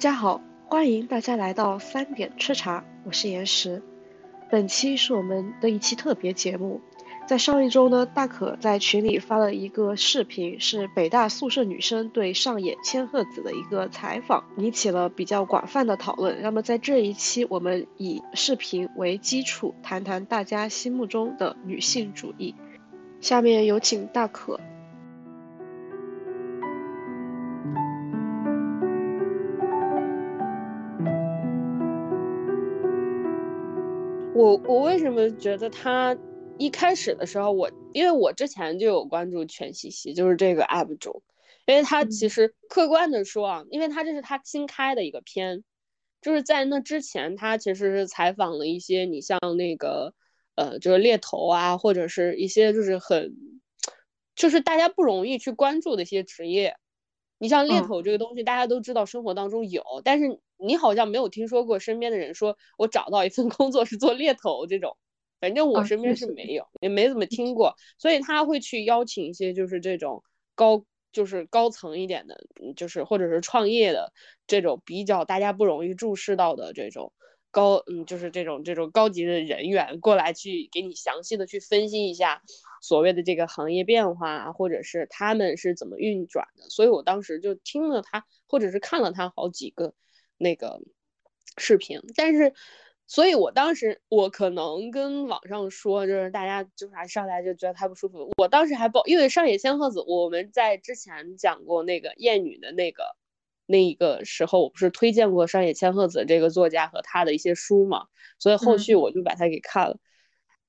大家好，欢迎大家来到三点吃茶，我是岩石。本期是我们的一期特别节目。在上一周呢，大可在群里发了一个视频，是北大宿舍女生对上野千鹤子的一个采访，引起了比较广泛的讨论。那么在这一期，我们以视频为基础，谈谈大家心目中的女性主义。下面有请大可。我我为什么觉得他一开始的时候，我因为我之前就有关注全西西，就是这个 UP 主，因为他其实客观的说啊，因为他这是他新开的一个片，就是在那之前，他其实是采访了一些你像那个呃，就是猎头啊，或者是一些就是很就是大家不容易去关注的一些职业，你像猎头这个东西，大家都知道生活当中有，但是。你好像没有听说过身边的人说，我找到一份 工作是做猎头这种，反正我身边是没有，也没怎么听过。所以他会去邀请一些就是这种高，就是高层一点的，就是或者是创业的这种比较大家不容易注视到的这种高，嗯，就是这种这种高级的人员过来去给你详细的去分析一下所谓的这个行业变化，或者是他们是怎么运转的。所以我当时就听了他，或者是看了他好几个。那个视频，但是，所以我当时我可能跟网上说，就是大家就是还上来就觉得太不舒服。我当时还报，因为上野千鹤子，我们在之前讲过那个厌女的那个那一个时候，我不是推荐过上野千鹤子这个作家和他的一些书嘛，所以后续我就把他给看了。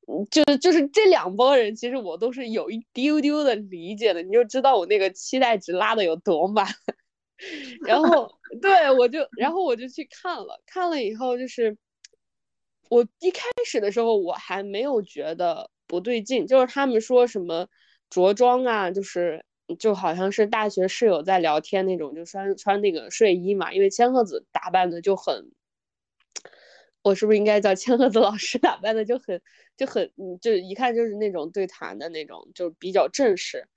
嗯，就就是这两拨人，其实我都是有一丢丢的理解的，你就知道我那个期待值拉的有多满。然后，对我就，然后我就去看了，看了以后，就是我一开始的时候我还没有觉得不对劲，就是他们说什么着装啊，就是就好像是大学室友在聊天那种，就穿穿那个睡衣嘛，因为千鹤子打扮的就很，我是不是应该叫千鹤子老师 打扮的就很就很，嗯，就一看就是那种对谈的那种，就比较正式，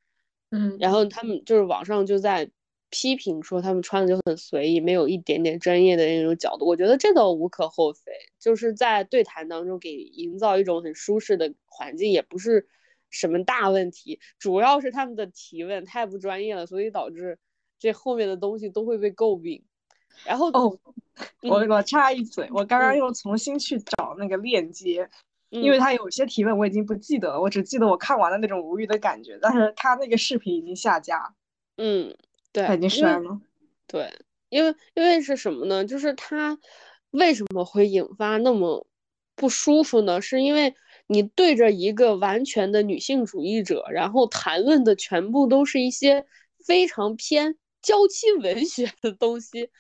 嗯，然后他们就是网上就在。批评说他们穿的就很随意，没有一点点专业的那种角度。我觉得这都无可厚非，就是在对谈当中给营造一种很舒适的环境，也不是什么大问题。主要是他们的提问太不专业了，所以导致这后面的东西都会被诟病。然后哦，我我插一嘴，我刚刚又重新去找那个链接，因为他有些提问我已经不记得了，我只记得我看完了那种无语的感觉。但是他那个视频已经下架。嗯。对，已经删了。对，因为因为是什么呢？就是他为什么会引发那么不舒服呢？是因为你对着一个完全的女性主义者，然后谈论的全部都是一些非常偏娇妻文学的东西。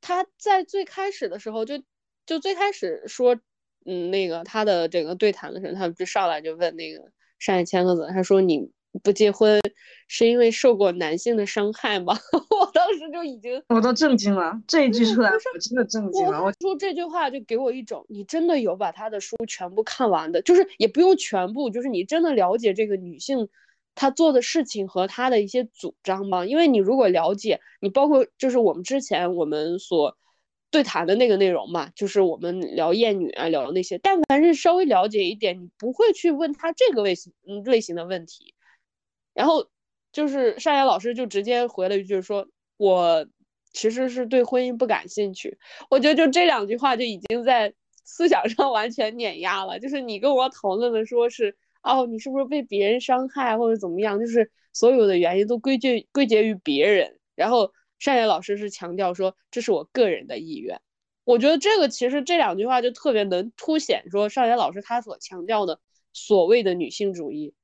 他在最开始的时候就就最开始说，嗯，那个他的这个对谈的时候，他就上来就问那个上野千鹤子，他说你。不结婚是因为受过男性的伤害吗？我当时就已经我都震惊了，这一句出来我真的震惊了。我说这句话就给我一种，你真的有把他的书全部看完的，就是也不用全部，就是你真的了解这个女性她做的事情和她的一些主张吗？因为你如果了解，你包括就是我们之前我们所对谈的那个内容嘛，就是我们聊厌女啊，聊那些，但凡是稍微了解一点，你不会去问他这个类型嗯类型的问题。然后就是上野老师就直接回了一句说：“我其实是对婚姻不感兴趣。”我觉得就这两句话就已经在思想上 完全碾压了。就是你跟我讨论的说是哦，你是不是被别人伤害或者怎么样？就是所有的原因都归结归结于别人。然后上野老师是强调说这是我个人的意愿。我觉得这个其实这两句话就特别能凸显说上野老师他所强调的所谓的女性主义，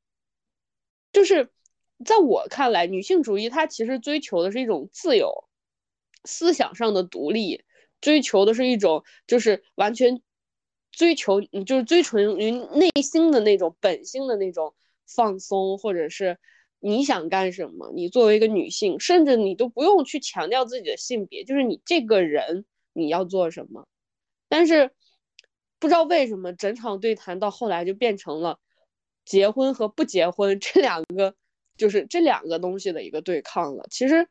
就是。在我看来，女性主义它其实追求的是一种自由，思想上的独立，追求的是一种就是完全追求，就是追求于内心的那种本性的那种放松，或者是你想干什么，你作为一个女性，甚至你都不用去强调自己的性别，就是你这个人你要做什么。但是不知道为什么，整场对谈到后来就变成了结婚和不结婚 这两个。就是这两个东西的一个对抗了。其实，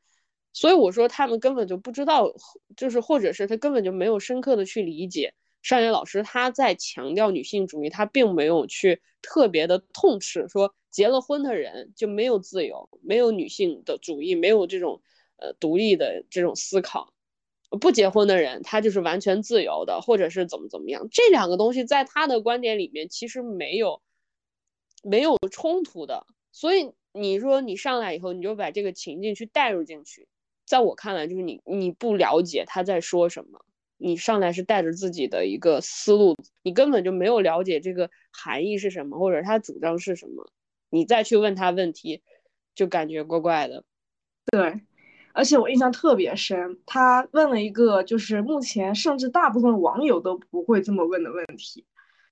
所以我说他们根本就不知道，就是或者是他根本就没有深刻的去理解尚野老师他在强调女性主义，他并没有去特别的痛斥说结了婚的人就没有自由，没有女性的主义，没有这种呃独立的这种思考。不结婚的人，他就是完全自由的，或者是怎么怎么样。这两个东西在他的观点里面其实没有没有冲突的。所以你说你上来以后，你就把这个情境去带入进去，在我看来，就是你你不了解他在说什么，你上来是带着自己的一个思路，你根本就没有了解这个含义是什么，或者他主张是什么，你再去问他问题，就感觉怪怪的。对。而且我印象特别深，他问了一个就是目前甚至大部分网友都不会这么问的问题，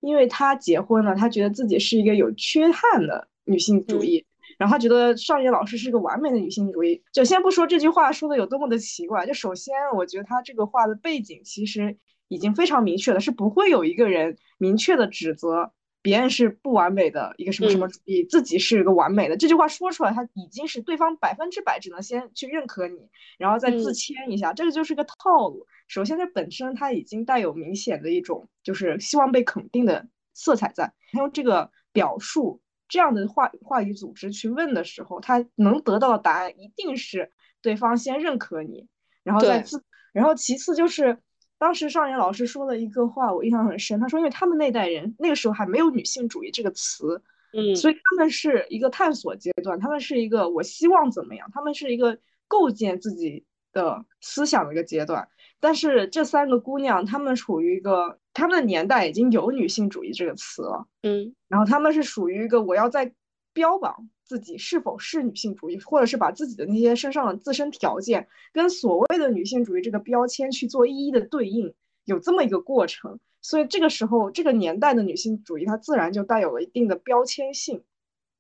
因为她结婚了，她觉得自己是一个有缺憾的女性主义，然后他觉得上野老师是个完美的女性主义。就先不说这句话说的有多么的奇怪，就首先我觉得他这个话的背景其实已经非常明确了，是不会有一个人明确的指责。别人是不完美的一个什么什么主义，自己是一个完美的。这句话说出来，他已经是对方百分之百只能先去认可你，然后再自谦一下，这个就是个套路。首先，这本身它已经带有明显的一种就是希望被肯定的色彩在。用这个表述这样的话话语组织去问的时候，他能得到的答案一定是对方先认可你，然后再自，然后其次就是。当时少年老师说了一个话，我印象很深。他说，因为他们那代人那个时候还没有女性主义这个词，嗯，所以他们是一个探索阶段，他们是一个我希望怎么样，他们是一个构建自己的思想的一个阶段。但是这三个姑娘，她们处于一个她们的年代已经有女性主义这个词了，嗯，然后她们是属于一个我要在标榜。自己是否是女性主义，或者是把自己的那些身上的自身条件跟所谓的女性主义这个标签去做一一的对应，有这么一个过程。所以这个时候，这个年代的女性主义，它自然就带有了一定的标签性。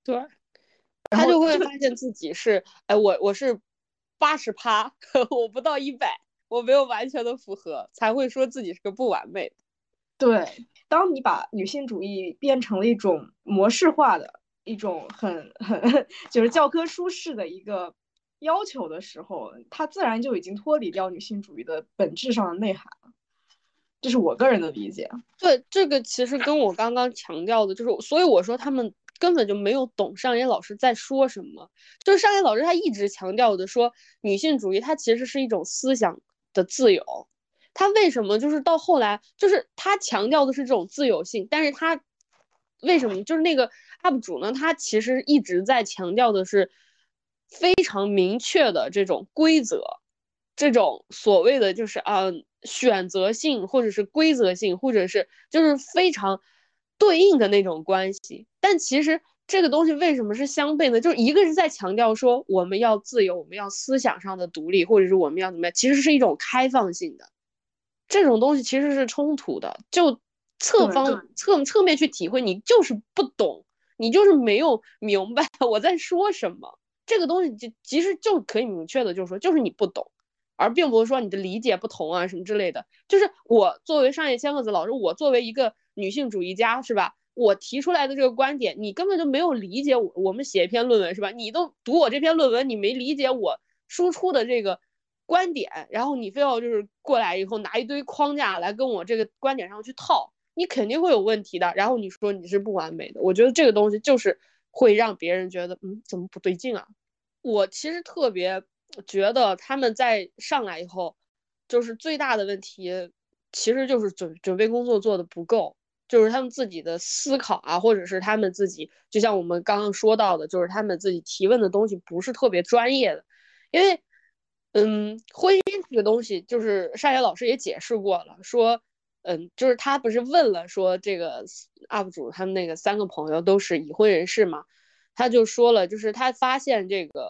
对，他就会发现自己是，哎，我我是八十趴，我不到一百，我没有完全的符合，才会说自己是个不完美。对，当你把女性主义变成了一种模式化的。一种很 很就是教科书式的一个要求的时候，它自然就已经脱离掉女性主义的本质上的内涵了。这是我个人的理解。对，这个其实跟我刚刚强调的，就是所以我说他们根本就没有懂上野老师在说什么。就是上野老师他一直强调的说，女性主义它其实是一种思想的自由。他为什么就是到后来，就是他强调的是这种自由性，但是他为什么就是那个？UP 主呢，他其实一直在强调的是非常明确的这种规则，这种所谓的就是啊选择性或者是规则性，或者是就是非常对应的那种关系。但其实这个东西为什么是相悖呢？就是一个是在强调说我们要自由，我们要思想上的独立，或者是我们要怎么样，其实是一种开放性的，这种东西其实是冲突的。就侧方侧侧面去体会，你就是不懂。你就是没有 明白我在说什么，这个东西就其实就可以明确的就是说，就是你不懂，而并不是说你的理解不同啊什么之类的。就是我作为上野千鹤子老师，我作为一个女性主义家是吧？我提出来的这个观点，你根本就没有理解我。我们写一篇论文是吧？你都读我这篇论文，你没理解我输出的这个观点，然后你非要就是过来以后拿一堆框架来跟我这个观点上去套。你肯定会有问题的，然后你说你是不完美的，我觉得这个东西就是会让别人觉得，嗯，怎么不对劲啊？我其实特别觉得他们在上来以后，就是最大的问题，其实就是准准备工作做的不够，就是他们自己的思考啊，或者是他们自己，就像我们刚刚说到的，就是他们自己提问的东西不是特别专业的，因为，嗯，婚姻这个东西，就是单野老师也解释过了，说。嗯，就是他不是问了说这个 UP 主他们那个三个朋友都是已婚人士嘛，他就说了，就是他发现这个，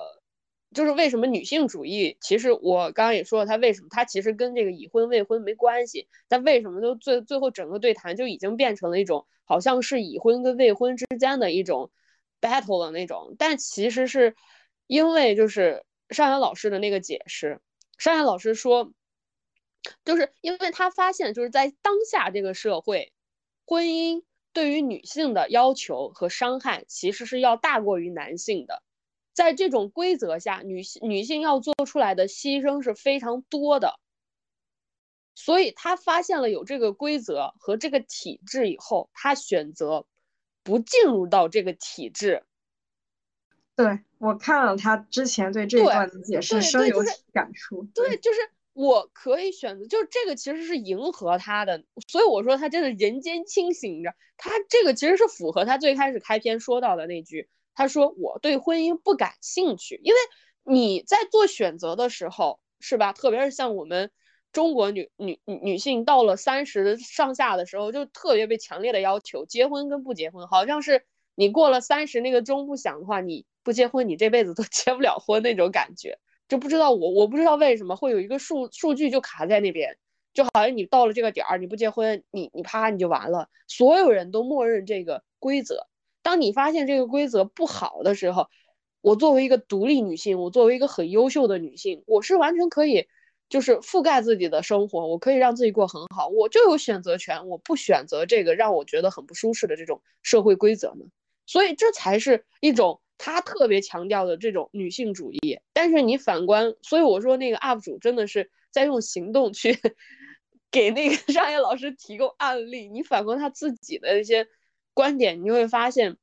就是为什么女性主义，其实我刚刚也说了，他为什么他其实跟这个已婚未婚没关系，但为什么就最最后整个对谈就已经变成了一种好像是已婚跟未婚之间的一种 battle 的那种，但其实是因为就是上海老师的那个解释，上海老师说。就是因为他发现，就是在当下这个社会，婚姻对于女性的要求和伤害其实是要大过于男性的。在这种规则下，女性女性要做出来的牺牲是非常多的。所以他发现了有这个规则和这个体制以后，他选择不进入到这个体制。对我看了他之前对这一段的解释，深有感触。对，就是我可以选择，就是这个其实是迎合他的。所以我说他真的人间清醒着，他这个其实是符合他最开始开篇说到的那句，他说我对婚姻不感兴趣，因为你在做选择的时候，是吧？特别是像我们。中国女女女性到了三十上下的时候，就特别被强烈的要求结婚跟不结婚，好像是你过了三十那个钟不响的话，你不结婚，你这辈子都结不了婚那种感觉。就不知道我我不知道为什么会有一个数数据就卡在那边，就好像你到了这个点儿，你不结婚，你你啪你就完了。所有人都默认这个规则。当你发现这个规则不好的时候，我作为一个独立女性，我作为一个很优秀的女性，我是完全可以。就是覆盖自己的生活，我可以让自己过很好，我就有选择权。我不选择这个让我觉得很不舒适的这种社会规则呢，所以这才是一种他特别强调的这种女性主义。但是你反观，所以我说那个 UP 主真的是在用行动去给那个商业老师提供案例。你反观他自己的一些观点，你会发现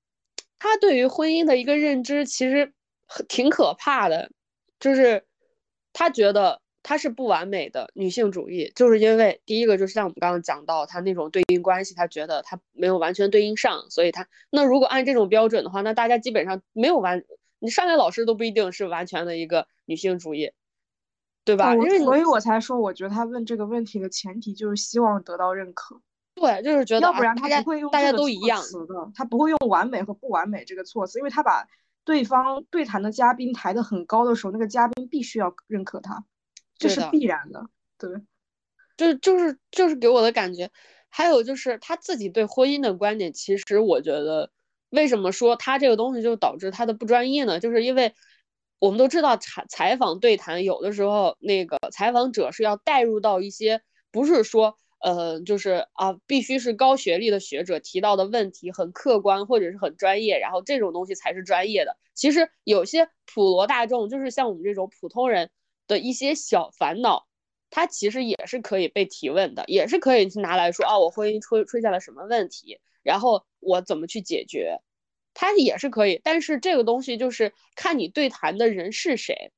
他对于婚姻的一个认知其实挺可怕的，就是他觉得。它是不完美的女性主义，就是因为第一个就是像我们刚刚讲到，他那种对应关系，他觉得他没有完全对应上，所以他那如果按这种标准的话，那大家基本上没有完，你上来老师都不一定是完全的一个女性主义，对吧？因为所以我才说，我觉得他问这个问题的前提就是希望得到认可，对，就是觉得要不然他不会用大家都一样的，他不会用完美和不完美这个措辞，因为他把对方对谈的嘉宾抬得很高的时候，那个嘉宾必须要认可他。这是必然的，对，就就是就是给我的感觉，还有就是他自己对婚姻的观点，其实我觉得，为什么说他这个东西就导致他的不专业呢？就是因为我们都知道采采访对谈，有的时候那个采访者是要带入到一些，不是说呃，就是啊，必须是高学历的学者提到的问题很客观或者是很专业，然后这种东西才是专业的。其实有些普罗大众，就是像我们这种普通人。的一些小烦恼，它其实也是可以被提问的，也是可以去拿来说啊，我婚姻出出现了什么问题，然后我怎么去解决，它也是可以。但是这个东西就是看你对谈的人是谁，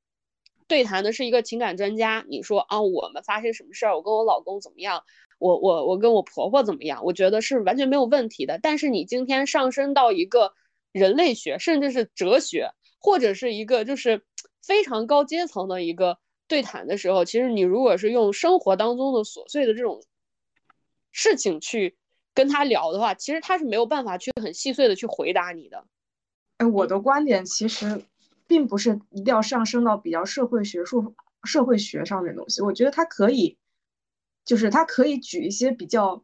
对谈的是一个情感专家，你说啊，我们发生什么事儿，我跟我老公怎么样，我我我跟我婆婆怎么样，我觉得是完全没有问题的。但是你今天上升到一个人类学，甚至是哲学，或者是一个就是非常高阶层的一个。对谈的时候，其实你如果是用生活当中的琐碎的这种事情去跟他聊的话，其实他是没有办法去很细碎的去回答你的。哎，我的观点其实并不是一定要上升到比较社会学术、社会学上面的东西。我觉得他可以，就是他可以举一些比较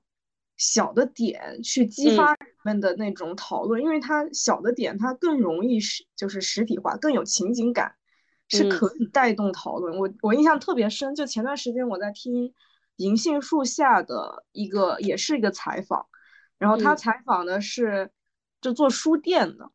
小的点去激发人们的那种讨论，因为他小的点他更容易实就是实体化，更有情景感。是可以带动讨论。我我印象特别深，就前段时间我在听银杏树下的一个，也是一个采访，然后他采访的是就做书店的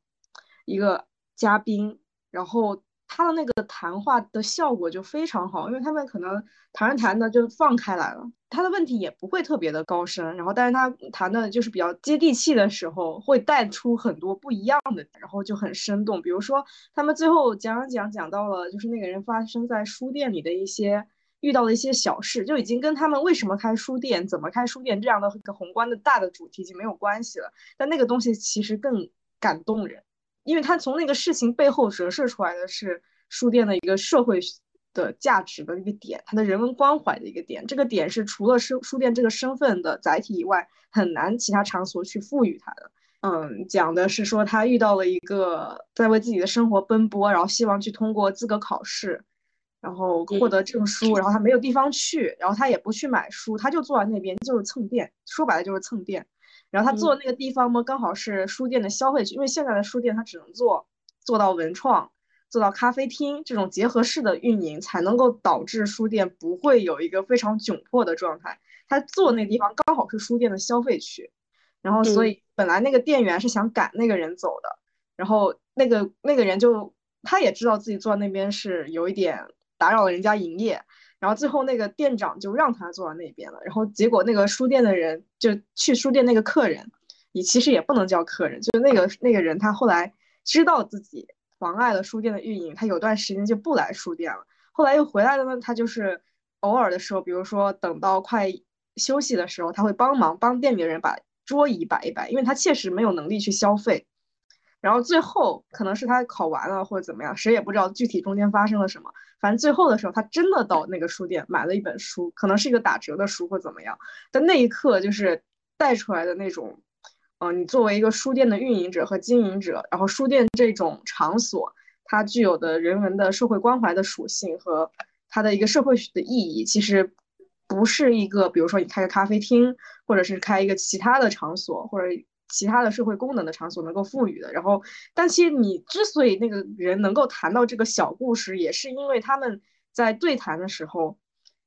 一个嘉宾，然后。他的那个谈话的效果就非常好，因为他们可能谈着谈的就放开来了，他的问题也不会特别的高深，然后但是他谈的就是比较接地气的时候，会带出很多不一样的，然后就很生动。比如说他们最后讲讲讲到了，就是那个人发生在书店里的一些遇到的一些小事，就已经跟他们为什么开书店、怎么开书店这样的一个宏观的大的主题已经没有关系了。但那个东西其实更感动人。因为他从那个事情背后折射出来的是书店的一个社会的价值的一个点，它的人文关怀的一个点。这个点是除了书书店这个身份的载体以外，很难其他场所去赋予它的。嗯，讲的是说他遇到了一个在为自己的生活奔波，然后希望去通过资格考试，然后获得证书，然后他没有地方去，然后他也不去买书，他就坐在那边就是蹭店，说白了就是蹭店。然后他坐的那个地方嘛，刚好是书店的消费区，因为现在的书店它只能做做到文创，做到咖啡厅这种结合式的运营，才能够导致书店不会有一个非常窘迫的状态。他坐那地方刚好是书店的消费区，然后所以本来那个店员是想赶那个人走的，然后那个那个人就他也知道自己坐在那边是有一点打扰了人家营业，然后最后那个店长就让他坐在那边了，然后结果那个书店的人就去书店那个客人，你其实也不能叫客人，就那个那个人他后来知道自己妨碍了书店的运营，他有段时间就不来书店了，后来又回来了呢，他就是偶尔的时候，比如说等到快休息的时候，他会帮忙帮店里的人把桌椅摆一摆，因为他确实没有能力去消费。然后最后可能是他考完了或者怎么样，谁也不知道具体中间发生了什么。反正最后的时候，他真的到那个书店买了一本书，可能是一个打折的书或怎么样。但那一刻就是带出来的那种，嗯，你作为一个书店的运营者和经营者，然后书店这种场所它具有的人文的社会关怀的属性和它的一个社会的意义，其实不是一个，比如说你开个咖啡厅，或者是开一个其他的场所，或者。其他的社会功能的场所能够赋予的，然后，但其实你之所以那个人能够谈到这个小故事，也是因为他们在对谈的时候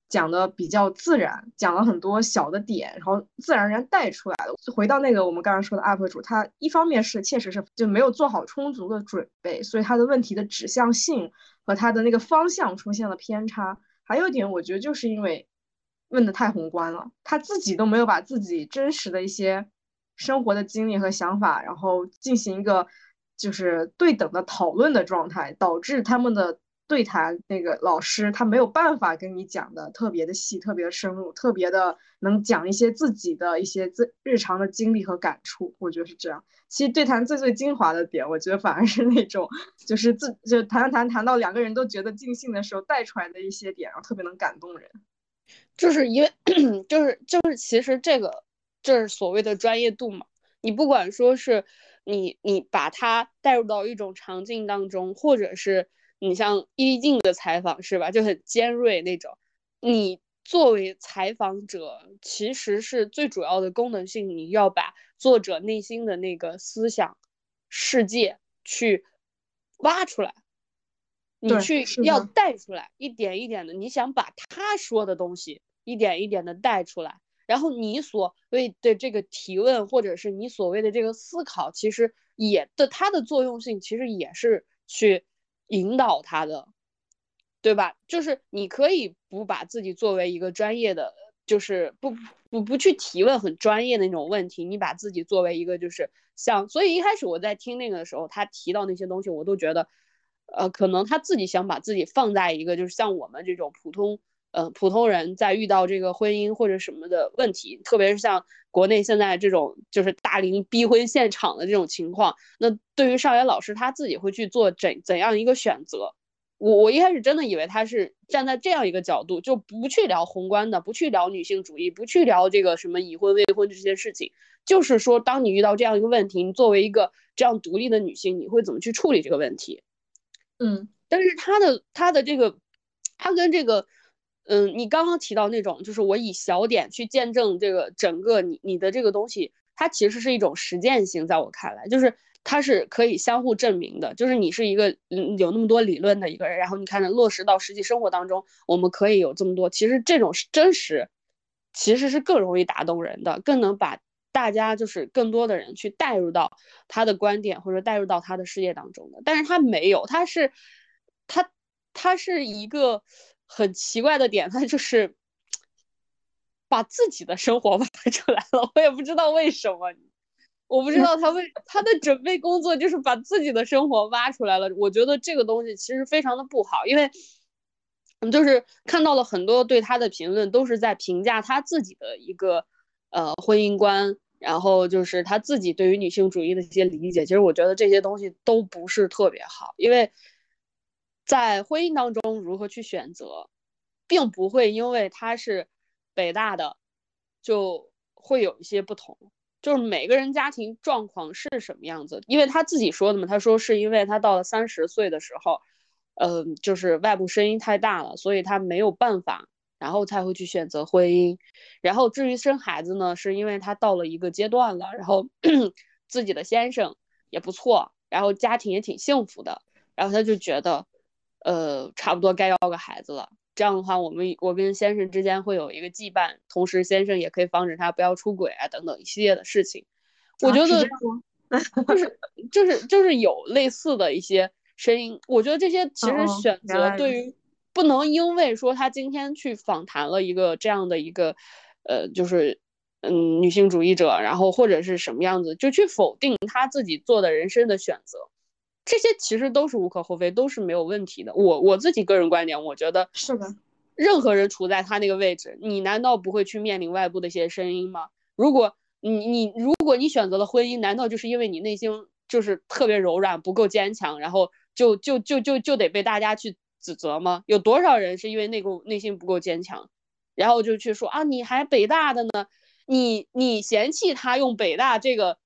讲的比较自然，讲了很多小的点，然后自然而然带出来了。回到那个我们刚刚说的 UP 主，他一方面是确实是就没有做好充足的准备，所以他的问题的指向性和他的那个方向出现了偏差。还有一点，我觉得就是因为问的太宏观了，他自己都没有把自己真实的一些。生活的经历和想法，然后进行一个就是对等的讨论的状态，导致他们的对谈那个老师他没有办法跟你讲的特别的细、特别的深入、特别的能讲一些自己的一些自日常的经历和感触。我觉得是这样。其实对谈最最精华的点，我觉得反而是那种就是自就谈谈谈到两个人都觉得尽兴的时候带出来的一些点，然后特别能感动人。就是因为 就是就是其实这个。这是所谓的专业度嘛？你不管说是你你把它带入到一种场景当中，或者是你像一静的采访是吧，就很尖锐那种。你作为采访者，其实是最主要的功能性，你要把作者内心的那个思想世界去挖出来，你去要带出来，一点一点的，你想把他说的东西一点一点的带出来。然后你所谓的这个提问，或者是你所谓的这个思考，其实也的它的作用性，其实也是去引导他的，对吧？就是你可以不把自己作为一个专业的，就是不不不去提问很专业的那种问题，你把自己作为一个就是像，所以一开始我在听那个的时候，他提到那些东西，我都觉得，呃，可能他自己想把自己放在一个就是像我们这种普通。嗯，普通人在遇到这个婚姻或者什么的问题，特别是像国内现在这种就是大龄逼婚现场的这种情况，那对于少爷老师他自己会去做怎怎样一个选择？我我一开始真的以为他是站在这样一个角度，就不去聊宏观的，不去聊女性主义，不去聊这个什么已婚未婚这些事情，就是说，当你遇到这样一个问题，你作为一个这样独立的女性，你会怎么去处理这个问题？嗯，但是他的他的这个，他跟这个。嗯，你刚刚提到那种，就是我以小点去见证这个整个你你的这个东西，它其实是一种实践性，在我看来，就是它是可以相互证明的。就是你是一个嗯有那么多理论的一个人，然后你看着落实到实际生活当中，我们可以有这么多。其实这种真实，其实是更容易打动人的，更能把大家就是更多的人去带入到他的观点或者带入到他的世界当中的。但是他没有，他是他他是一个。很奇怪的点，他就是把自己的生活 挖出来了。我也不知道为什么，我不知道他为 他的准备工作就是把自己的生活挖出来了。我觉得这个东西其实非常的不好，因为就是看到了很多对他的评论，都是在评价他自己的一个呃婚姻观，然后就是他自己对于女性主义的一些理解。其实我觉得这些东西都不是特别好，因为。在婚姻当中如何去选择，并不会因为他是北大的就会有一些不同，就是每个人家庭状况是什么样子，因为他自己说的嘛，他说是因为他到了三十岁的时候，嗯，就是外部声音太大了，所以他没有办法，然后才会去选择婚姻。然后至于生孩子呢，是因为他到了一个阶段了，然后 自己的先生也不错，然后家庭也挺幸福的，然后他就觉得。呃，差不多该要个孩子了。这样的话，我们我跟先生之间会有一个羁绊，同时先生也可以防止他不要出轨啊，等等一系列的事情。我觉得就是 就是就是有类似的一些声音。我觉得这些其实选择对于不能因为说他今天去访谈了一个这样的一个，呃，就是嗯女性主义者，然后或者是什么样子，就去否定他自己做的人生的选择。这些其实都是无可厚非，都是没有问题的。我我自己个人观点，我觉得是的。任何人处在他那个位置，你难道不会去面临外部的一些声音吗？如果你你如果你选择了婚姻，难道就是因为你内心就是特别柔软，不够坚强，然后就就就就就得被大家去指责吗？有多少人是因为那个内心不够坚强，然后就去说啊，你还北大的呢？你你嫌弃他用北大这个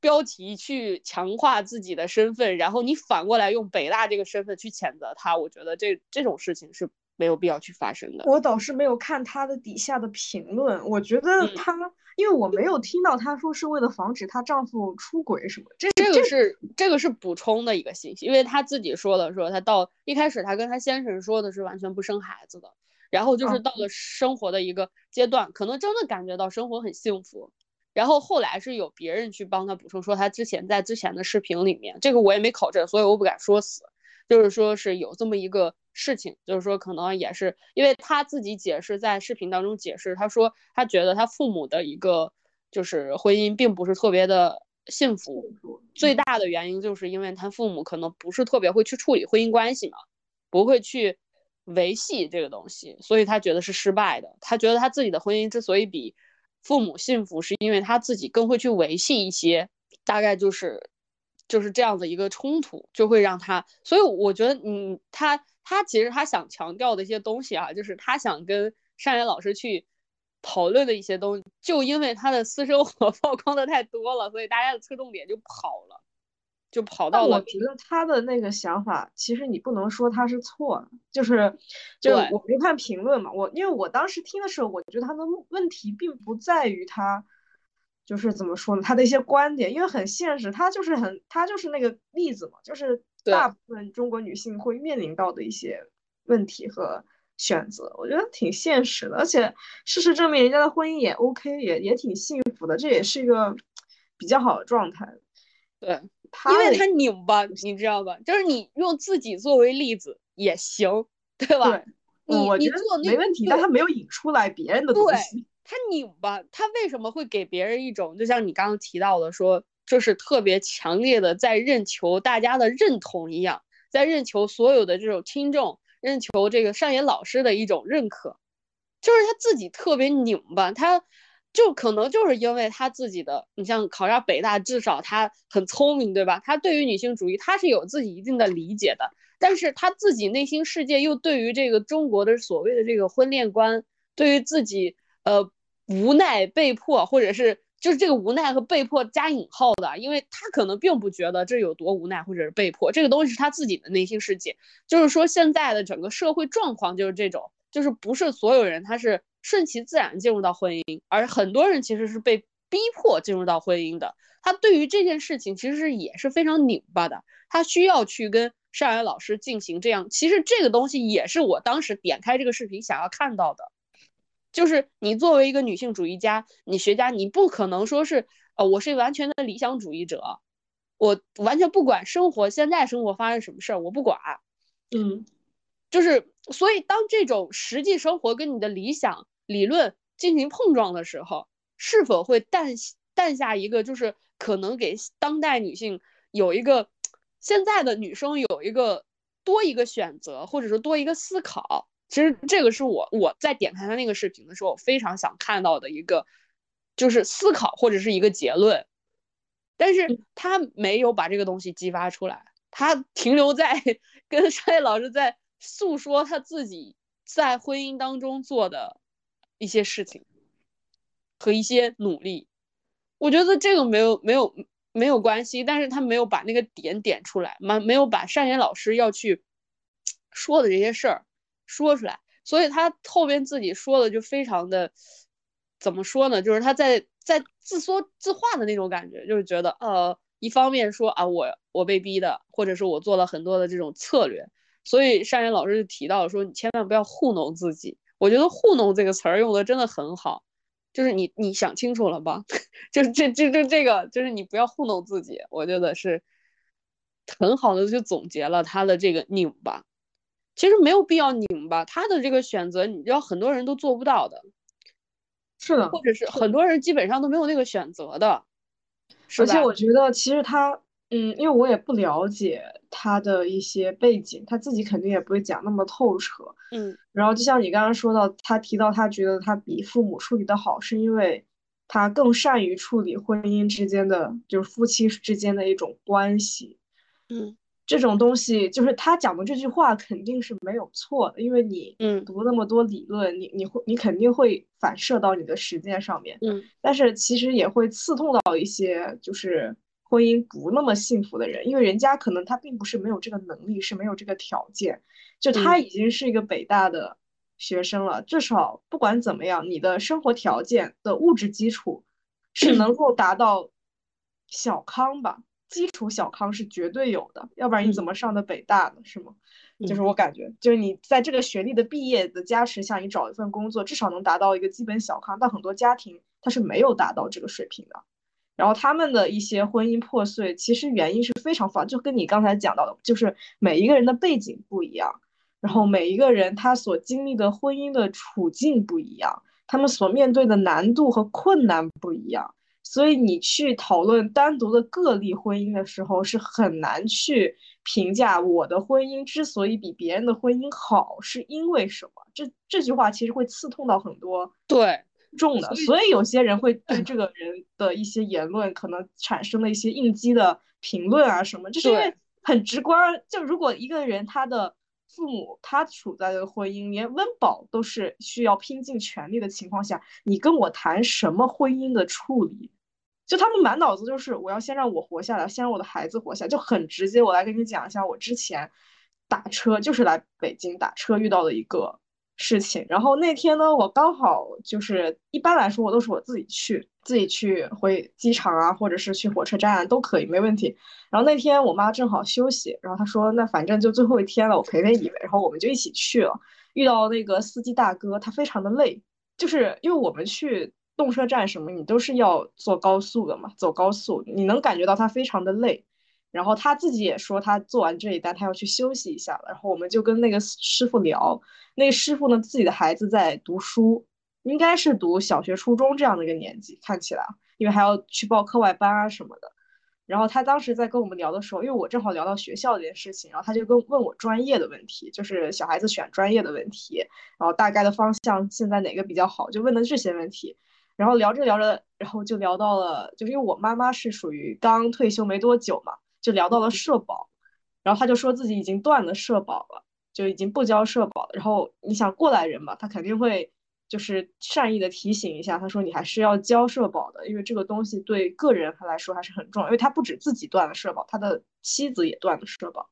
标题去强化自己的身份，然后你反过来用北大这个身份去谴责他，我觉得这这种事情是。没有必要去发生的。我倒是没有看他的底下的评论，我觉得他，因为我没有听到他说是为了防止她丈夫出轨什么。这这个是这个是补充的一个信息，因为她自己说了，说她到一开始她跟她先生说的是完全不生孩子的，然后就是到了生活的一个阶段，可能真的感觉到生活很幸福，然后后来是有别人去帮他补充说他之前在之前的视频里面，这个我也没考证，所以我不敢说死，就是说是有这么一个。事情就是说，可能也是因为他自己解释，在视频当中解释，他说他觉得他父母的一个就是婚姻并不是特别的幸福，最大的原因就是因为他父母可能不是特别会去处理婚姻关系嘛，不会去维系这个东西，所以他觉得是失败的。他觉得他自己的婚姻之所以比父母幸福，是因为他自己更会去维系一些，大概就是就是这样的一个冲突，就会让他。所以我觉得，嗯，他。他其实他想强调的一些东西啊，就是他想跟善言老师去讨论的一些东西，就因为他的私生活 曝光的太多了，所以大家的侧重点就跑了，就跑到了。我觉得他的那个想法，其实你不能说他是错的，就是就我没看评论嘛，我因为我当时听的时候，我觉得他的问题并不在于他，就是怎么说呢，他的一些观点，因为很现实，他就是很他就是那个例子嘛，就是。大部分中国女性会面临到的一些问题和选择，我觉得挺现实的。而且事实证明，人家的婚姻也 OK，也也挺幸福的，这也是一个比较好的状态。对，因为他拧巴，你知道吧？就是你用自己作为例子也行，对吧？你你做没问题，但他没有引出来别人的东西。他拧巴，他为什么会给别人一种，就像你刚刚提到的说。就是特别强烈的在任求大家的认同一样，在任求所有的这种听众，任求这个上野老师的一种认可，就是他自己特别拧巴，他就可能就是因为他自己的，你像考上北大，至少他很聪明，对吧？他对于女性主义他是有自己一定的理解的，但是他自己内心世界又对于这个中国的所谓的这个婚恋观，对于自己呃无奈被迫或者是。就是这个无奈和被迫加引号的，因为他可能并不觉得这有多无奈或者是被迫，这个东西是他自己的内心世界。就是说现在的整个社会状况就是这种，就是不是所有人他是顺其自然进入到婚姻，而很多人其实是被逼迫进入到婚姻的。他对于这件事情其实是也是非常拧巴的，他需要去跟上海老师进行这样。其实这个东西也是我当时点开这个视频想要看到的。就是你作为一个女性主义家，你学家，你不可能说是，呃，我是完全的理想主义者，我完全不管生活现在生活发生什么事儿，我不管，嗯，就是所以当这种实际生活跟你的理想理论进行碰撞的时候，是否会诞诞下一个就是可能给当代女性有一个现在的女生有一个多一个选择，或者说多一个思考。其实这个是我我在点开他那个视频的时候，我非常想看到的一个，就是思考或者是一个结论，但是他没有把这个东西激发出来，他停留在跟 商业老师在诉说他自己在婚姻当中做的一些事情和一些努力，我觉得这个没有没有没有关系，但是他没有把那个点点出来，没没有把单言老师要去说的这些事儿。说出来，所以他后边自己说的就非常的，怎么说呢？就是他在在自说自话的那种感觉，就是觉得呃，一方面说啊，我我被逼的，或者是我做了很多的这种策略。所以单言老师就提到说，你千万不要糊弄自己。我觉得“糊弄”这个词儿用的真的很好，就是你你想清楚了吧？就是这这这这个，就是你不要糊弄自己。我觉得是很好的就总结了他的这个拧巴。其实没有必要拧巴，他的这个选择，你知道很多人都做不到的。是的，或者是很多人基本上都没有那个选择的。而且我觉得，其实他，嗯，因为我也不了解他的一些背景，他自己肯定也不会讲那么透彻。嗯。然后就像你刚刚说到，他提到他觉得他比父母处理的好，是因为他更善于处理婚姻之间的，就是夫妻之间的一种关系。嗯。这种东西就是他讲的这句话肯定是没有错的，因为你嗯读那么多理论，你你会你肯定会反射到你的实践上面。嗯，但是其实也会刺痛到一些就是婚姻不那么幸福的人，因为人家可能他并不是没有这个能力，是没有这个条件。就他已经是一个北大的学生了，至少不管怎么样，你的生活条件的物质基础是能够达到小康吧。基础小康是绝对有的，要不然你怎么上的北大呢？是吗？就是我感觉，就是你在这个学历的毕业的加持下，你找一份工作，至少能达到一个基本小康。但很多家庭他是没有达到这个水平的，然后他们的一些婚姻破碎，其实原因是非常复杂，就跟你刚才讲到的，就是每一个人的背景不一样，然后每一个人他所经历的婚姻的处境不一样，他们所面对的难度和困难不一样。所以你去讨论单独的个例婚姻的时候，是很难去评价我的婚姻之所以比别人的婚姻好是因为什么。这这句话其实会刺痛到很多对重的，所以有些人会对这个人的一些言论可能产生了一些应激的评论啊什么，就是因为很直观。就如果一个人他的父母他处在的婚姻连温饱都是需要拼尽全力的情况下，你跟我谈什么婚姻的处理？就他们满脑子就是我要先让我活下来，先让我的孩子活下来，就很直接。我来跟你讲一下我之前打车就是来北京打车遇到的一个事情。然后那天呢，我刚好就是一般来说我都是我自己去，自己去回机场啊，或者是去火车站都可以，没问题。然后那天我妈正好休息，然后她说那反正就最后一天了，我陪陪你呗。然后我们就一起去了。遇到那个司机大哥，他非常的累，就是因为我们去。动车站什么，你都是要坐高速的嘛，走高速，你能感觉到他非常的累。然后他自己也说，他做完这一单，他要去休息一下了。然后我们就跟那个师傅聊，那个师傅呢，自己的孩子在读书，应该是读小学、初中这样的一个年纪，看起来，因为还要去报课外班啊什么的。然后他当时在跟我们聊的时候，因为我正好聊到学校这件事情，然后他就跟问我专业的问题，就是小孩子选专业的问题，然后大概的方向现在哪个比较好，就问的这些问题。然后聊着聊着，然后就聊到了，就是因为我妈妈是属于刚退休没多久嘛，就聊到了社保，然后他就说自己已经断了社保了，就已经不交社保了。然后你想过来人嘛，他肯定会就是善意的提醒一下，他说你还是要交社保的，因为这个东西对个人他来说还是很重要，因为他不止自己断了社保，他的妻子也断了社保。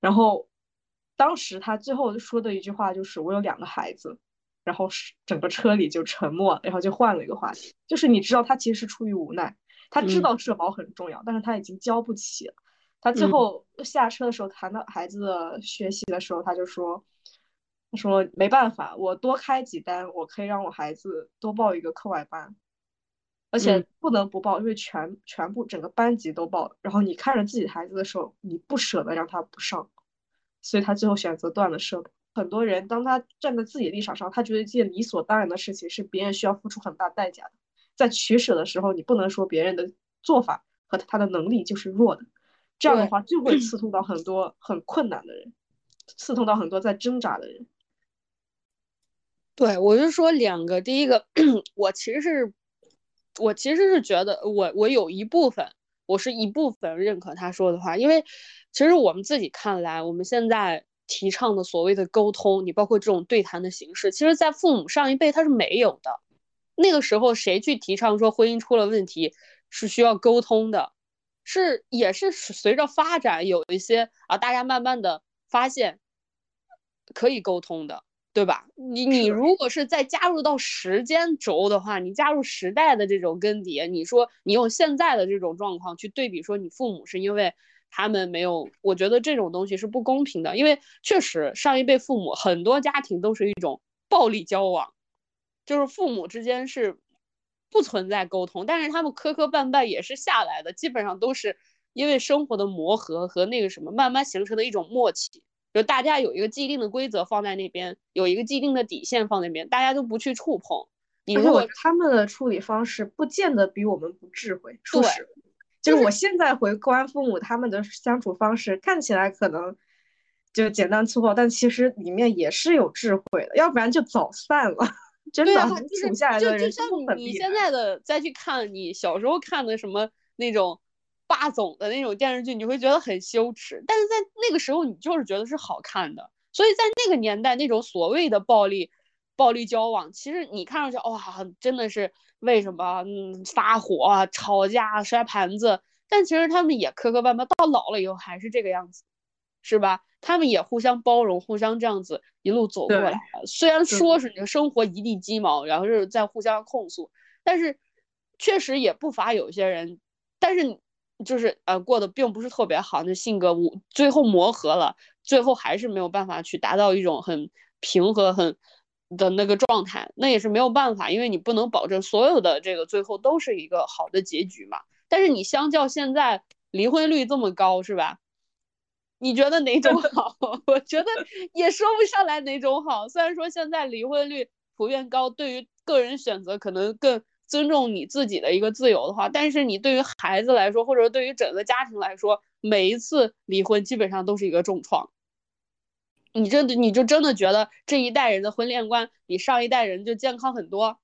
然后当时他最后说的一句话就是我有两个孩子。然后是整个车里就沉默，然后就换了一个话题。就是你知道他其实是出于无奈，他知道社保很重要，但是他已经交不起了。他最后下车的时候谈到孩子的学习的时候，他就说：“他说没办法，我多开几单，我可以让我孩子多报一个课外班，而且不能不报，因为全全部整个班级都报。然后你看着自己孩子的时候，你不舍得让他不上，所以他最后选择断了社保。”很多人当他站在自己立场上，他觉得一件理所当然的事情是别人需要付出很大代价的。在取舍的时候，你不能说别人的做法和他的能力就是弱的，这样的话就会 刺痛到很多很困难的人，刺痛到很多在挣扎的人。对我就说两个，第一个，我其实是，我其实是觉得我我有一部分，我是一部分认可他说的话，因为其实我们自己看来，我们现在。提倡的所谓的沟通，你包括这种对谈的形式，其实，在父母上一辈他是没有的。那个时候，谁去提倡说婚姻出了问题是需要沟通的？是也是随着发展，有一些啊，大家慢慢的发现可以沟通的，对吧？你你如果是再加入到时间轴的话，你加入时代的这种更迭，你说你用现在的这种状况去对比，说你父母是因为。他们没有，我觉得这种东西是不公平的，因为确实上一辈父母很多家庭都是一种暴力交往，就是父母之间是不存在沟通，但是他们磕磕绊绊也是下来的，基本上都是因为生活的磨合和那个什么，慢慢形成的一种默契，就大家有一个既定的规则放在那边，有一个既定的底线放那边，大家都不去触碰。你如果他们的处理方式不见得比我们不智慧，就是我现在回观父母他们的相处方式，看起来可能就简单粗暴，但其实里面也是有智慧的，要不然就早散了。真的，就是就就像你现在的再去看你小时候看的什么那种霸总的那种电视剧，你会觉得很羞耻，但是在那个时候你就是觉得是好看的，所以在那个年代那种所谓的暴力。暴力交往，其实你看上去哇，真的是为什么嗯发火、吵架、摔盘子，但其实他们也磕磕绊绊，到老了以后还是这个样子，是吧？他们也互相包容，互相这样子一路走过来。虽然说是你的生活一地鸡毛，然后是在互相控诉，但是确实也不乏有些人，但是就是呃过得并不是特别好，那性格无最后磨合了，最后还是没有办法去达到一种很平和很。的那个状态，那也是没有办法，因为你不能保证所有的这个最后都是一个好的结局嘛。但是你相较现在离婚率这么高，是吧？你觉得哪种好？我觉得也说不上来哪种好。虽然说现在离婚率普遍高，对于个人选择可能更尊重你自己的一个自由的话，但是你对于孩子来说，或者对于整个家庭来说，每一次离婚基本上都是一个重创。你真的你就真的觉得这一代人的婚恋观比上一代人就健康很多？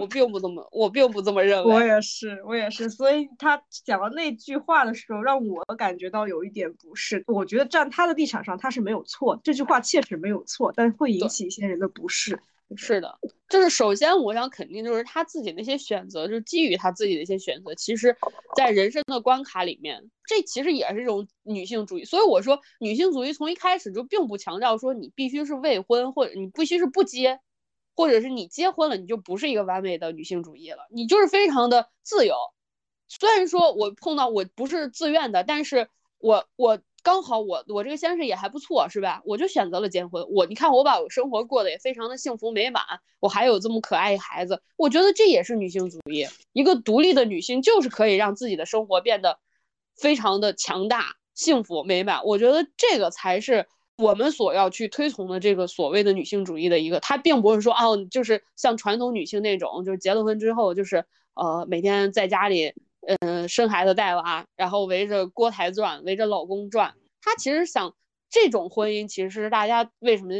我并不这么，我并不这么认为。我也是，我也是。所以他讲到那句话的时候，让我感觉到有一点不适。我觉得站他的立场上，他是没有错，这句话确实没有错，但会引起一些人的不适。是的，就是首先我想肯定，就是他自己那些选择，就是基于他自己的一些选择，其实，在人生的关卡里面，这其实也是一种女性主义。所以我说，女性主义从一开始就并不强调说你必须是未婚，或者你必须是不结，或者是你结婚了你就不是一个完美的女性主义了，你就是非常的自由。虽然说我碰到我不是自愿的，但是我我。刚好我我这个先生也还不错，是吧？我就选择了结婚。我你看我把我生活过得也非常的幸福美满，我还有这么可爱一孩子，我觉得这也是女性主义。一个独立的女性就是可以让自己的生活变得非常的强大、幸福美满。我觉得这个才是我们所要去推崇的这个所谓的女性主义的一个。它并不是说哦，就是像传统女性那种，就是结了婚之后就是呃每天在家里。嗯，生孩子带娃，然后围着锅台转，围着老公转。他其实想，这种婚姻其实是大家为什么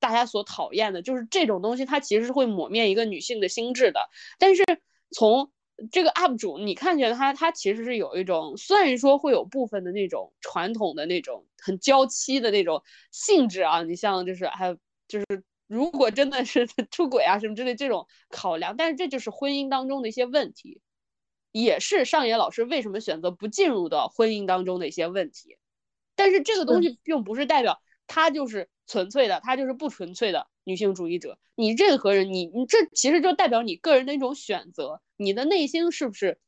大家所讨厌的，就是这种东西，它其实是会抹灭一个女性的心智的。但是从这个 UP 主，你看见他，他其实是有一种，虽然说会有部分的那种传统的那种很娇妻的那种性质啊，你像就是还有就是如果真的是 出轨啊什么之类这种考量，但是这就是婚姻当中的一些问题。也是上野老师为什么选择不进入到婚姻当中的一些问题，但是这个东西并不是代表他就是纯粹的，他就是不纯粹的女性主义者。你任何人，你你这其实就代表你个人的一种选择，你的内心是不是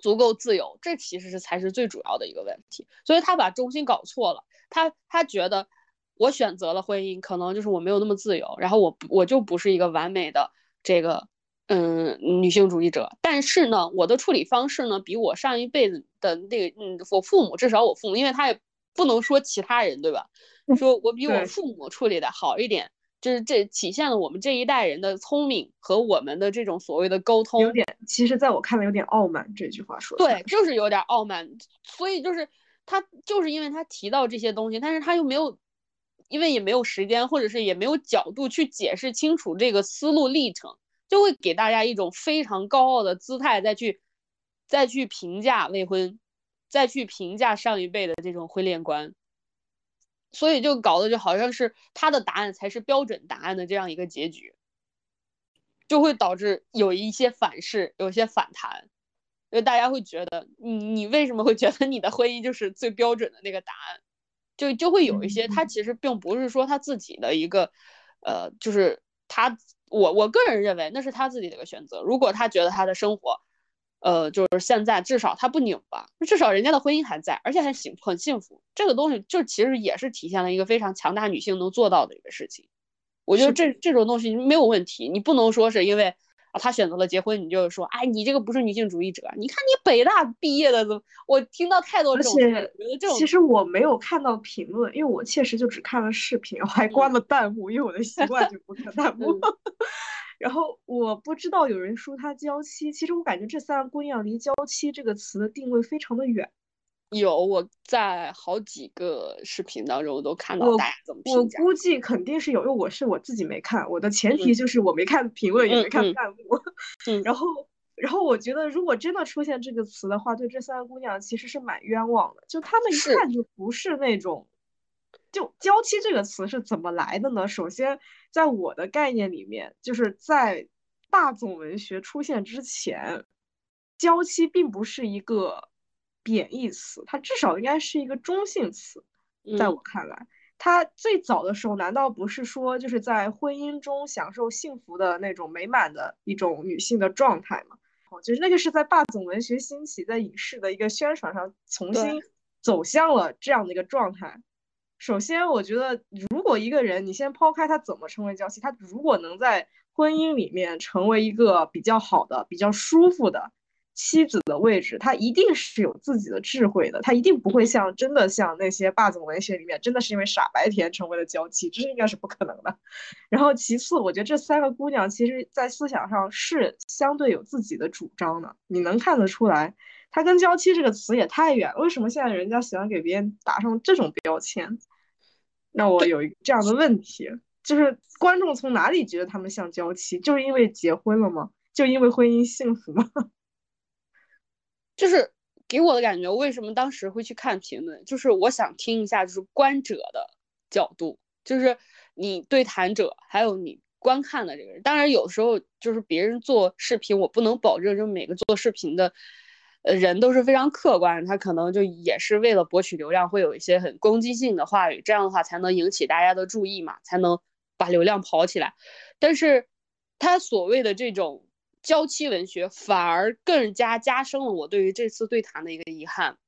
足够自由？这其实是才是最主要的一个问题。所以他把中心搞错了，他他觉得我选择了婚姻，可能就是我没有那么自由，然后我我就不是一个完美的这个。嗯，女性主义者，但是呢，我的处理方式呢，比我上一辈子的那个，嗯，我父母，至少我父母，因为他也不能说其他人，对吧？说我比我父母处理的好一点，就是这体现了我们这一代人的聪明和我们的这种所谓的沟通。有点，其实在我看来有点傲慢，这句话说。对，就是有点傲慢，所以就是他就是因为他提到这些东西，但是他又没有，因为也没有时间，或者是也没有角度去解释清楚这个思路历程。就会给大家一种非常高傲的姿态，再去再去评价未婚，再去评价上一辈的这种婚恋观，所以就搞得就好像是他的答案才是标准答案的这样一个结局，就会导致有一些反噬，有些反弹，因为大家会觉得你你为什么会觉得你的婚姻就是最标准的那个答案？就就会有一些他其实并不是说他自己的一个，呃，就是他。我我个人认为那是他自己的一个选择。如果他觉得他的生活，呃，就是现在至少他不拧巴，至少人家的婚姻还在，而且还幸很幸福。这个东西就其实也是体现了一个非常强大女性能做到的一个事情。我觉得这这种东西没有问题，你不能说是因为啊，他选择了结婚，你就说，哎，你这个不是女性主义者。你看你北大毕业的，怎么？我听到太多这种，其实我没有看到评论，因为我确实就只看了视频，我还关了弹幕，因为我的习惯就不看弹幕。然后我不知道有人说她娇妻，其实我感觉这三个姑娘离娇妻这个词的定位非常的远。有我在好几个视频当中都看到大家怎么评价。我估计肯定是有，因为我是我自己没看，我的前提就是我没看评论，也没看弹幕。嗯。然后，然后我觉得如果真的出现这个词的话，对这三个姑娘其实是蛮冤枉的。就她们一看就不是那种，就娇妻这个词是怎么来的呢？首先，在我的概念里面，就是在大总文学出现之前，娇妻并不是一个。贬义词，它至少应该是一个中性词，在我看来，它最早的时候难道不是说就是在婚姻中享受幸福的那种美满的一种女性的状态吗？哦，就是那个是在霸总文学兴起，在影视的一个宣传上重新走向了这样的一个状态。首先，我觉得如果一个人，你先抛开他怎么成为娇妻，他如果能在婚姻里面成为一个比较好的、比较舒服的。妻子的位置，他一定是有自己的智慧的，他一定不会像真的像那些霸总文学里面，真的是因为傻白甜成为了娇妻，这是应该是不可能的。然后其次，我觉得这三个姑娘其实在思想上是相对有自己的主张的，你能看得出来，她跟娇妻这个词也太远，为什么现在人家喜欢给别人打上这种标签？那我有一个这样的问题，就是观众从哪里觉得他们像娇妻？就是因为结婚了吗？就因为婚姻幸福吗？就是给我的感觉，为什么当时会去看评论？就是我想听一下，就是观者的角度，就是你对谈者，还有你观看的这个人。当然，有时候就是别人做视频，我不能保证，就每个做视频的呃人都是非常客观，他可能就也是为了博取流量，会有一些很攻击性的话语，这样的话才能引起大家的注意嘛，才能把流量跑起来。但是他所谓的这种。娇妻文学反而更加加深了我对于这次对谈的一个遗憾。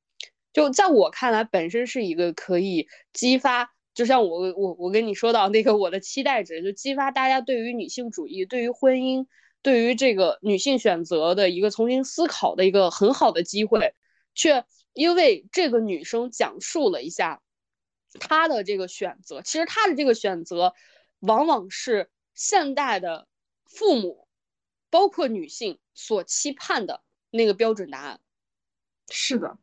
就在我看来，本身是一个可以激发，就像我我我跟你说到那个我的期待值，就激发大家对于女性主义、对于婚姻、对于这个女性选择的一个重新思考的一个很好的机会，却因为这个女生讲述了一下她的这个选择，其实她的这个选择往往是现代的父母。包括女性所期盼的那个标准答案，是的，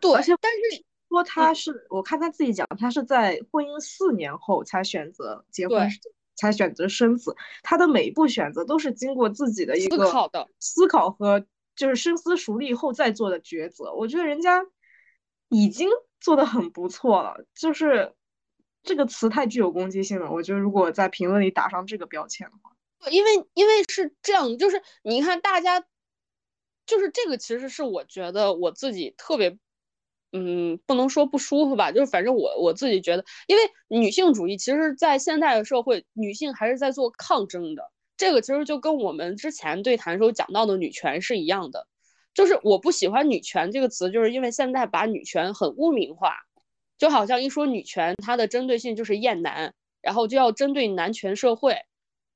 对。而且，但是 说他是，我看他自己讲，他是在婚姻四年后才选择结婚，才选择生子。他的每一步选择都是经过自己的一个思考的思考和就是深思熟虑后再做的抉择。我觉得人家已经做的很不错了。就是这个词太具有攻击性了。我觉得如果在评论里打上这个标签的话。因为因为是这样，就是你看大家，就是这个其实是我觉得我自己特别，嗯，不能说不舒服吧，就是反正我我自己觉得，因为女性主义其实，在现代的社会，女性还是在做抗争的。这个其实就跟我们之前对谈时候讲到的女权是一样的，就是我不喜欢女权这个词，就是因为现在把女权很污名化，就好像一说女权，它的针对性就是厌男，然后就要针对男权社会。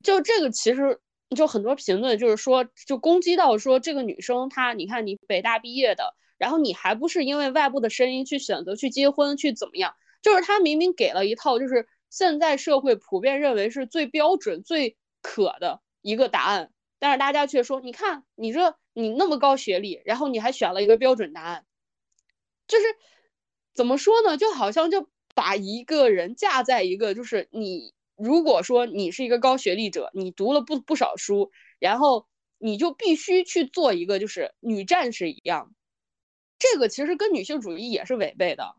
就这个其实就很多评论就是说，就攻击到说这个女生她，你看你北大毕业的，然后你还不是因为外部的声音去选择去结婚去怎么样？就是他明明给了一套就是现在社会普遍认为是最标准最可的一个答案，但是大家却说，你看你这你那么高学历，然后你还选了一个标准答案，就是怎么说呢？就好像就把一个人架在一个就是你。如果说你是一个高学历者，你读了不不少书，然后你就必须去做一个就是女战士一样，这个其实跟女性主义也是违背的。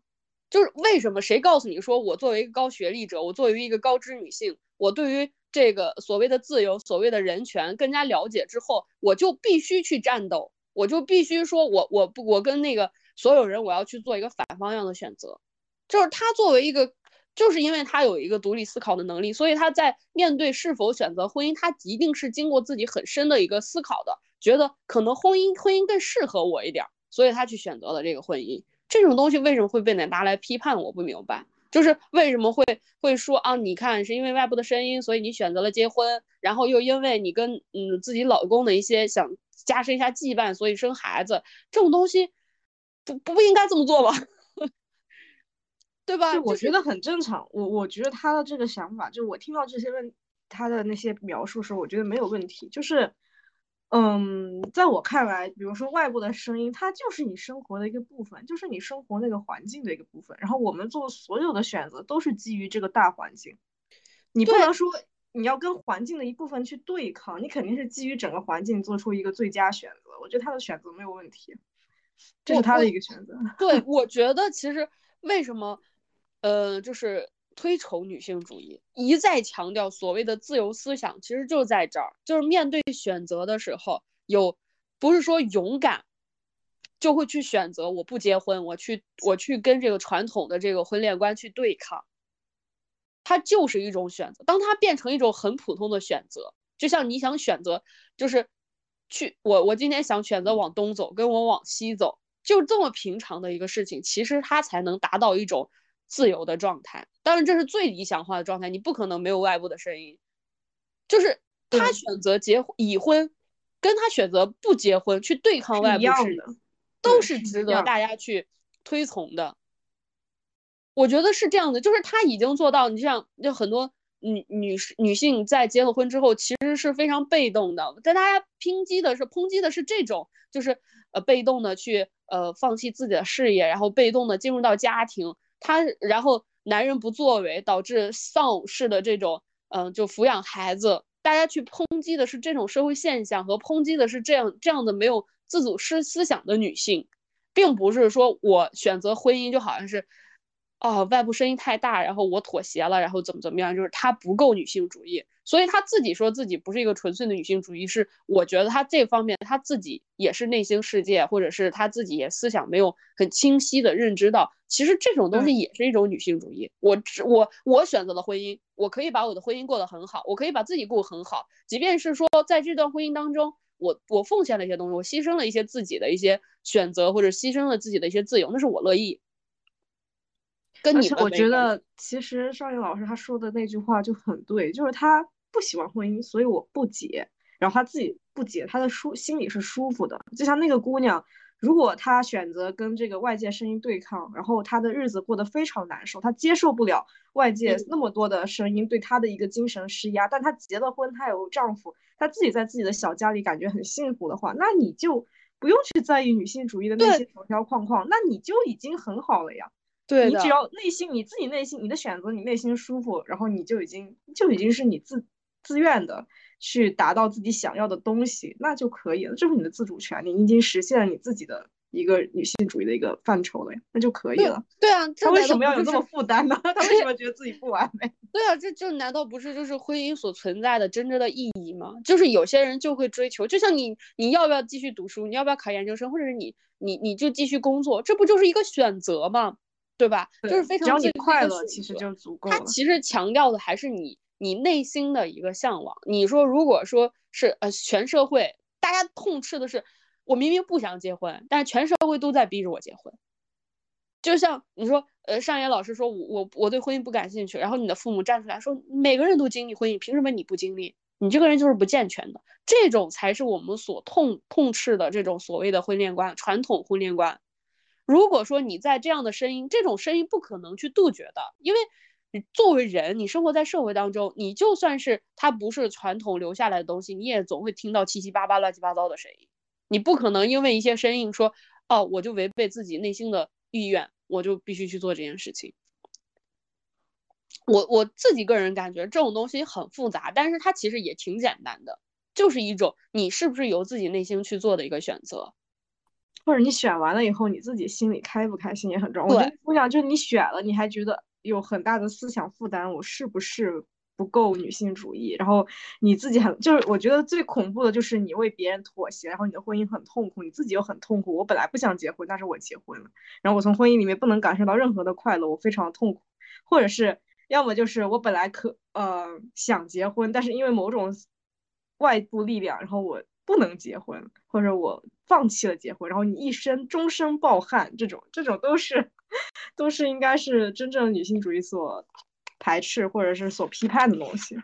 就是为什么？谁告诉你说我作为一个高学历者，我作为一个高知女性，我对于这个所谓的自由、所谓的人权更加了解之后，我就必须去战斗，我就必须说我我不我跟那个所有人我要去做一个反方向的选择，就是他作为一个。就是因为他有一个独立思考的能力，所以他在面对是否选择婚姻，他一定是经过自己很深的一个思考的，觉得可能婚姻婚姻更适合我一点，所以他去选择了这个婚姻。这种东西为什么会被拿来批判？我不明白。就是为什么会会说啊？你看是因为外部的声音，所以你选择了结婚，然后又因为你跟嗯自己老公的一些想加深一下羁绊，所以生孩子，这种东西不不应该这么做吧？对吧？我觉得很正常。我我觉得他的这个想法，就我听到这些问他的那些描述时候，我觉得没有问题。就是，嗯，在我看来，比如说外部的声音，它就是你生活的一个部分，就是你生活那个环境的一个部分。然后我们做所有的选择都是基于这个大环境，你不能说你要跟环境的一部分去对抗，你肯定是基于整个环境做出一个最佳选择。我觉得他的选择没有问题，这是他的一个选择。对，我觉得其实为什么？呃，就是推崇女性主义，一再强调所谓的自由思想，其实就在这儿，就是面对选择的时候，有不是说勇敢就会去选择我不结婚，我去我去跟这个传统的这个婚恋观去对抗，它就是一种选择。当它变成一种很普通的选择，就像你想选择，就是去我我今天想选择往东走，跟我往西走，就这么平常的一个事情，其实它才能达到一种。自由的状态，当然这是最理想化的状态，你不可能没有外部的声音。就是他选择结已婚，跟他选择不结婚去对抗外部势力，都是值得大家去推崇的。我觉得是这样的，就是他已经做到，你像就很多女女士女性在结了婚之后，其实是非常被动的，在大家抨击的是抨击的是这种，就是呃被动的去呃放弃自己的事业，然后被动的进入到家庭。他然后男人不作为，导致丧偶式的这种，嗯，就抚养孩子。大家去抨击的是这种社会现象，和抨击的是这样这样的没有自主思思想的女性，并不是说我选择婚姻就好像是。哦，外部声音太大，然后我妥协了，然后怎么怎么样，就是他不够女性主义，所以他自己说自己不是一个纯粹的女性主义，是我觉得他这方面他自己也是内心世界，或者是他自己也思想没有很清晰的认知到，其实这种东西也是一种女性主义。我我我选择了婚姻，我可以把我的婚姻过得很好，我可以把自己过很好，即便是说在这段婚姻当中，我我奉献了一些东西，我牺牲了一些自己的一些选择，或者牺牲了自己的一些自由，那是我乐意。而且我觉得，其实邵颖老师他说的那句话就很对，就是他不喜欢婚姻，所以我不结。然后他自己不结，他的舒心里是舒服的。就像那个姑娘，如果她选择跟这个外界声音对抗，然后她的日子过得非常难受，她接受不了外界那么多的声音对她的一个精神施压。但她结了婚，她有丈夫，她自己在自己的小家里感觉很幸福的话，那你就不用去在意女性主义的那些条条框框，那你就已经很好了呀。对你只要内心你自己内心你的选择，你内心舒服，然后你就已经就已经是你自自愿的去达到自己想要的东西，那就可以了。这是你的自主权，你已经实现了你自己的一个女性主义的一个范畴了呀，那就可以了。对啊，他为什么要有这么负担呢？他为什么觉得自己不完美？对啊，这这难道不是就是婚姻所存在的真正的意义吗？就是有些人就会追求，就像你你要不要继续读书，你要不要考研究生，或者是你你你就继续工作，这不就是一个选择吗？对吧？就是非常只要你快乐，其实就足够了。他其实强调的还是你你内心的一个向往。你说，如果说是呃，全社会大家痛斥的是，我明明不想结婚，但是全社会都在逼着我结婚。就像你说，呃，上野老师说我我我对婚姻不感兴趣，然后你的父母站出来说，每个人都经历婚姻，凭什么你不经历？你这个人就是不健全的。这种才是我们所痛痛斥的这种所谓的婚恋观，传统婚恋观。如果说你在这样的声音，这种声音不可能去杜绝的，因为作为人，你生活在社会当中，你就算是它不是传统留下来的东西，你也总会听到七七八八、乱七八糟的声音。你不可能因为一些声音说，哦，我就违背自己内心的意愿，我就必须去做这件事情。我我自己个人感觉这种东西很复杂，但是它其实也挺简单的，就是一种你是不是由自己内心去做的一个选择。或者你选完了以后，你自己心里开不开心也很重要。我觉得姑娘就是你选了，你还觉得有很大的思想负担，我是不是不够女性主义？然后你自己很就是，我觉得最恐怖的就是你为别人妥协，然后你的婚姻很痛苦，你自己又很痛苦。我本来不想结婚，但是我结婚了，然后我从婚姻里面不能感受到任何的快乐，我非常的痛苦。或者是要么就是我本来可呃想结婚，但是因为某种外部力量，然后我不能结婚，或者我放弃了结婚，然后你一生终身抱憾，这种这种都是都是应该是真正女性主义所排斥或者是所批判的东西。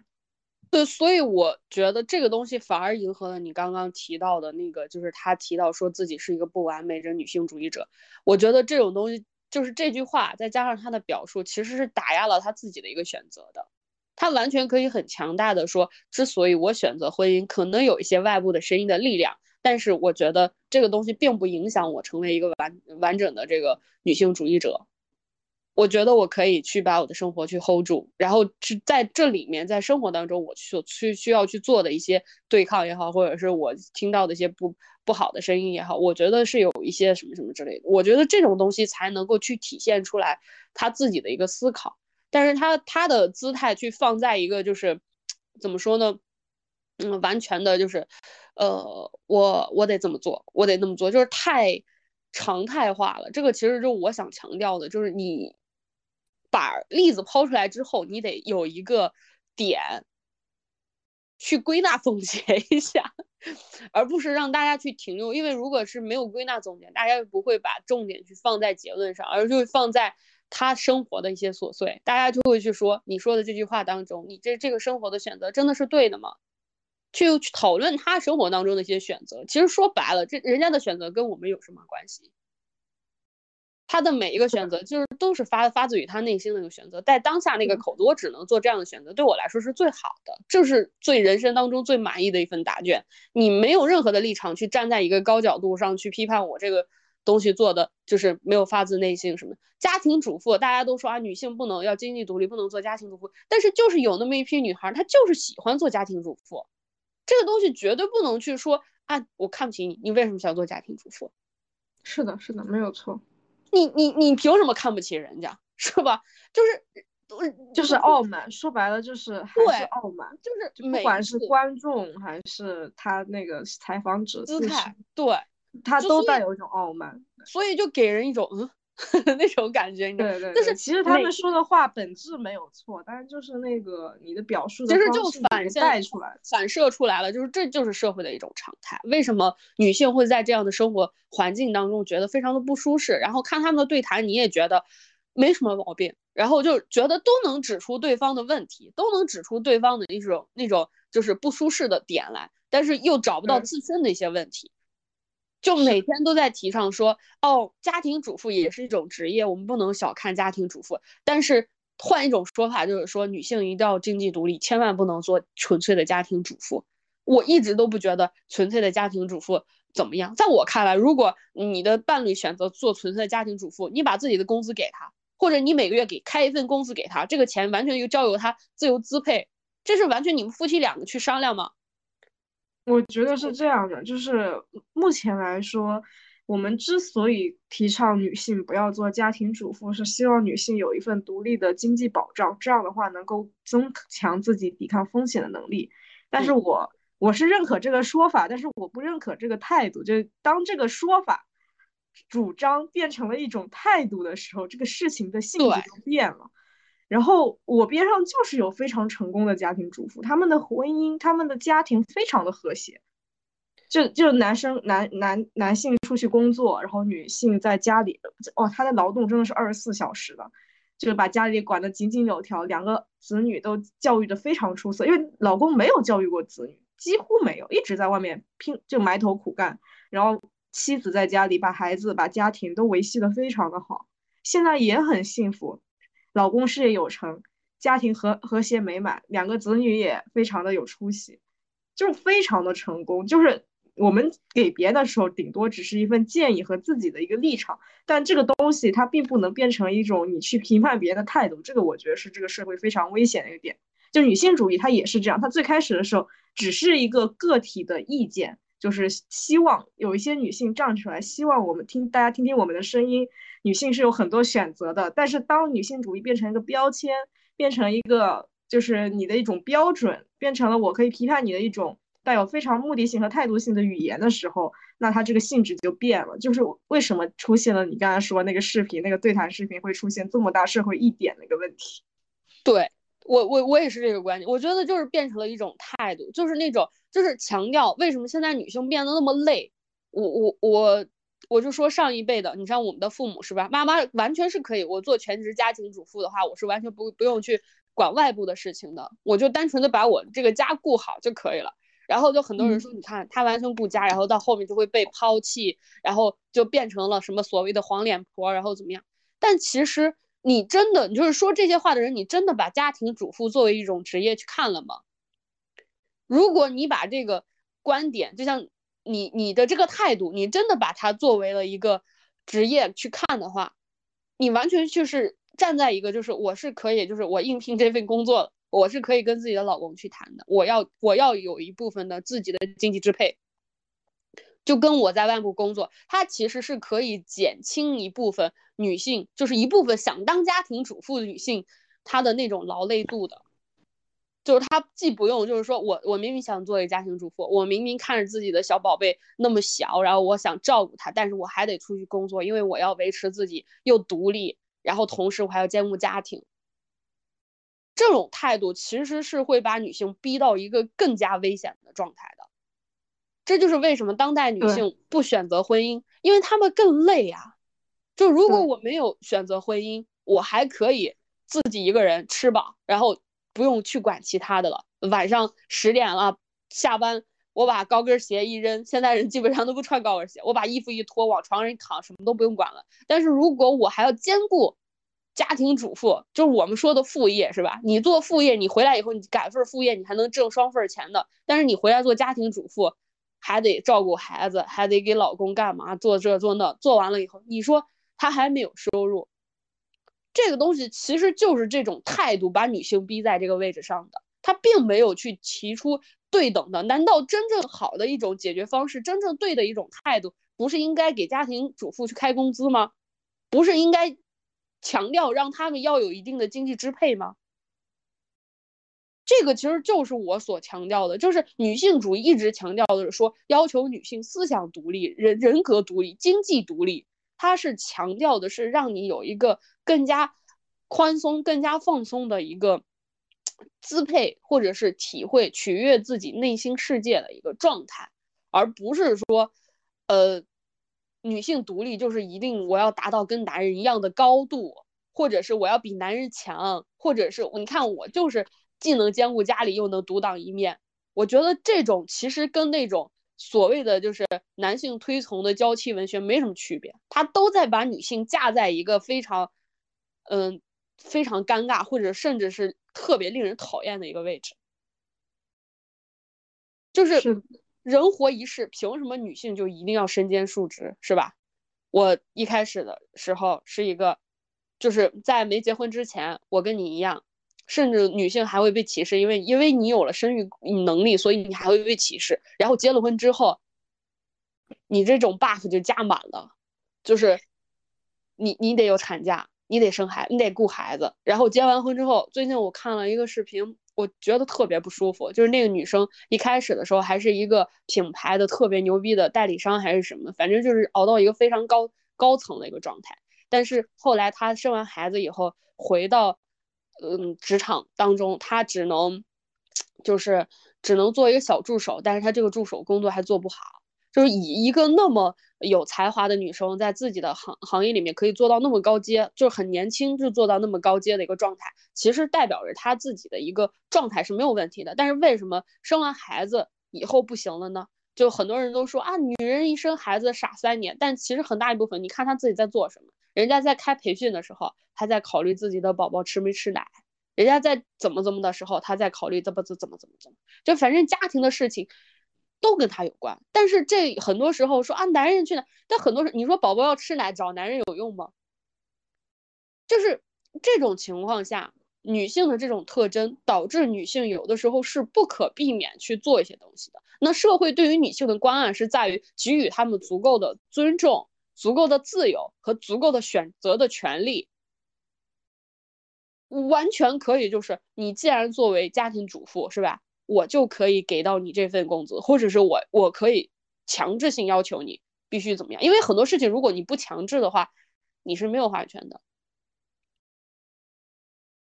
对，所以我觉得这个东西反而迎合了你刚刚提到的那个，就是他提到说自己是一个不完美的女性主义者。我觉得这种东西，就是这句话再加上他的表述，其实是打压了他自己的一个选择的。他完全可以很强大的说，之所以我选择婚姻，可能有一些外部的声音的力量，但是我觉得这个东西并不影响我成为一个完完整的这个女性主义者。我觉得我可以去把我的生活去 hold 住，然后去在这里面，在生活当中，我所去需要去做的一些对抗也好，或者是我听到的一些不不好的声音也好，我觉得是有一些什么什么之类的。我觉得这种东西才能够去体现出来他自己的一个思考，但是他他的姿态去放在一个就是怎么说呢？嗯，完全的就是，呃，我我得怎么做，我得那么做，就是太常态化了。这个其实就我想强调的，就是你。把例子抛出来之后，你得有一个点去归纳总结一下，而不是让大家去停留。因为如果是没有归纳总结，大家不会把重点去放在结论上，而就放在他生活的一些琐碎。大家就会去说你说的这句话当中，你这这个生活的选择真的是对的吗？去去讨论他生活当中的一些选择。其实说白了，这人家的选择跟我们有什么关系？他的每一个选择，就是都是发发自于他内心的一个选择，在当下那个口子，我只能做这样的选择，对我来说是最好的，这是最人生当中最满意的一份答卷。你没有任何的立场去站在一个高角度上去批判我这个东西做的就是没有发自内心什么。家庭主妇，大家都说啊，女性不能要经济独立，不能做家庭主妇，但是就是有那么一批女孩，她就是喜欢做家庭主妇，这个东西绝对不能去说啊，我看不起你，你为什么想做家庭主妇？是的，是的，没有错。你你你凭什么看不起人家 是吧？就是就是傲慢，说白了就是还是傲慢，就是不管是观众还是他那个采访者姿态，对，他都带有一种傲慢，所以就给人一种嗯。那种感觉，对对，但是其实他们说的话本质没有错，但是就是那个你的表述的其实就反带出来，反射出来了，就是这就是社会的一种常态。为什么女性会在这样的生活环境当中觉得非常的不舒适？然后看他们的对谈，你也觉得没什么毛病，然后就觉得都能指出对方的问题，都能指出对方的一种那种就是不舒适的点来，但是又找不到自身的一些问题。就每天都在提倡说，哦，家庭主妇也是一种职业，我们不能小看家庭主妇。但是换一种说法，就是说女性一定要经济独立，千万不能做纯粹的家庭主妇。我一直都不觉得纯粹的家庭主妇怎么样。在我看来，如果你的伴侣选择做纯粹的家庭主妇，你把自己的工资给他，或者你每个月给开一份工资给他，这个钱完全就交由他自由支配，这是完全你们夫妻两个去商量吗？我觉得是这样的，就是目前来说，我们之所以提倡女性不要做家庭主妇，是希望女性有一份独立的经济保障，这样的话能够增强自己抵抗风险的能力。但是我我是认可这个说法，但是我不认可这个态度。就当这个说法主张变成了一种态度的时候，这个事情的性质就变了。然后我边上就是有非常成功的家庭主妇，他们的婚姻、他们的家庭非常的和谐。就就男生男男男性出去工作，然后女性在家里，哦，她的劳动真的是二十四小时的，就是把家里管得井井有条，两个子女都教育的非常出色，因为老公没有教育过子女，几乎没有，一直在外面拼就埋头苦干，然后妻子在家里把孩子把家庭都维系的非常的好，现在也很幸福。老公事业有成，家庭和和谐美满，两个子女也非常的有出息，就是非常的成功。就是我们给别的时候，顶多只是一份建议和自己的一个立场，但这个东西它并不能变成一种你去评判别人的态度。这个我觉得是这个社会非常危险的一个点。就女性主义，它也是这样，它最开始的时候只是一个个体的意见，就是希望有一些女性站出来，希望我们听大家听听我们的声音。女性是有很多选择的，但是当女性主义变成一个标签，变成一个就是你的一种标准，变成了我可以批判你的一种带有非常目的性和态度性的语言的时候，那它这个性质就变了。就是为什么出现了你刚才说那个视频，那个对谈视频会出现这么大社会一点的一个问题？对我我我也是这个观点，我觉得就是变成了一种态度，就是那种就是强调为什么现在女性变得那么累。我我我我就说上一辈的，你像我们的父母是吧？妈妈完全是可以，我做全职家庭主妇的话，我是完全不不用去管外部的事情的，我就单纯的把我这个家顾好就可以了。然后就很多人说，你看他完全顾家，然后到后面就会被抛弃，然后就变成了什么所谓的黄脸婆，然后怎么样？但其实。你真的，你就是说这些话的人，你真的把家庭主妇作为一种职业去看了吗？如果你把这个观点，就像你你的这个态度，你真的把它作为了一个职业去看的话，你完全就是站在一个就是我是可以，就是我应聘这份工作，我是可以跟自己的老公去谈的，我要我要有一部分的自己的经济支配。就跟我在外部工作，它其实是可以减轻一部分女性，就是一部分想当家庭主妇的女性，她的那种劳累度的。就是他既不用，就是说我我明明想做一个家庭主妇，我明明看着自己的小宝贝那么小，然后我想照顾他，但是我还得出去工作，因为我要维持自己又独立，然后同时我还要兼顾家庭。这种态度其实是会把女性逼到一个更加危险的状态的。这就是为什么当代女性不选择婚姻，因为她们更累呀。就如果我没有选择婚姻，我还可以自己一个人吃饱，然后不用去管其他的了。晚上十点了下班，我把高跟鞋一扔，现在人基本上都不穿高跟鞋，我把衣服一脱，往床上一躺，什么都不用管了。但是如果我还要兼顾家庭主妇，就是我们说的副业，是吧？你做副业，你回来以后你赶份副业，你还能挣双份钱的。但是你回来做家庭主妇。还得照顾孩子，还得给老公干嘛？做这做那，做完了以后，你说他还没有收入，这个东西其实就是这种态度把女性逼在这个位置上的。他并没有去提出对等的，难道真正好的一种解决方式，真正对的一种态度，不是应该给家庭主妇去开工资吗？不是应该强调让他们要有一定的经济支配吗？这个其实就是我所强调的，就是女性主义一直强调的是说，要求女性思想独立、人人格独立、经济独立。它是强调的是让你有一个更加宽松、更加放松的一个支配，或者是体会、取悦自己内心世界的一个状态，而不是说，呃，女性独立就是一定我要达到跟男人一样的高度，或者是我要比男人强，或者是你看我就是。既能兼顾家里，又能独当一面。我觉得这种其实跟那种所谓的就是男性推崇的娇妻文学没什么区别，他都在把女性架在一个非常，嗯，非常尴尬或者甚至是特别令人讨厌的一个位置。就是人活一世，凭什么女性就一定要身兼数职，是吧？我一开始的时候是一个，就是在没结婚之前，我跟你一样。甚至女性还会被歧视，因为因为你有了生育能力，所以你还会被歧视。然后结了婚之后，你这种 buff 就加满了，就是你你得有产假，你得生孩，你得顾孩子。然后结完婚之后，最近我看了一个视频，我觉得特别不舒服。就是那个女生一开始的时候还是一个品牌的特别牛逼的代理商还是什么，反正就是熬到一个非常高高层的一个状态。但是后来她生完孩子以后回到。嗯，职场当中，她只能就是只能做一个小助手，但是她这个助手工作还做不好。就是以一个那么有才华的女生，在自己的行行业里面可以做到那么高阶，就是很年轻就做到那么高阶的一个状态，其实代表着她自己的一个状态是没有问题的。但是为什么生完孩子以后不行了呢？就很多人都说啊，女人一生孩子傻三年，但其实很大一部分，你看她自己在做什么。人家在开培训的时候，他在考虑自己的宝宝吃没吃奶；人家在怎么怎么的时候，他在考虑怎么怎怎么怎么怎么，就反正家庭的事情都跟他有关。但是这很多时候说啊，男人去哪？但很多时你说宝宝要吃奶，找男人有用吗？就是这种情况下，女性的这种特征导致女性有的时候是不可避免去做一些东西的。那社会对于女性的关爱是在于给予她们足够的尊重。足够的自由和足够的选择的权利，完全可以。就是你既然作为家庭主妇，是吧？我就可以给到你这份工资，或者是我我可以强制性要求你必须怎么样？因为很多事情，如果你不强制的话，你是没有话语权的。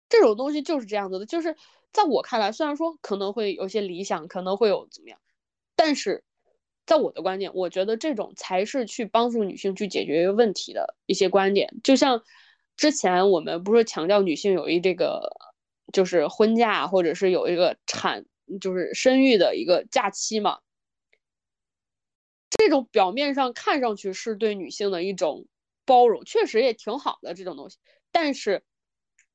这种东西就是这样子的，就是在我看来，虽然说可能会有些理想，可能会有怎么样，但是在我的观点，我觉得这种才是去帮助女性去解决问题的一些观点。就像之前我们不是强调女性有一这个就是婚假，或者是有一个产就是生育的一个假期嘛？这种表面上看上去是对女性的一种包容，确实也挺好的这种东西，但是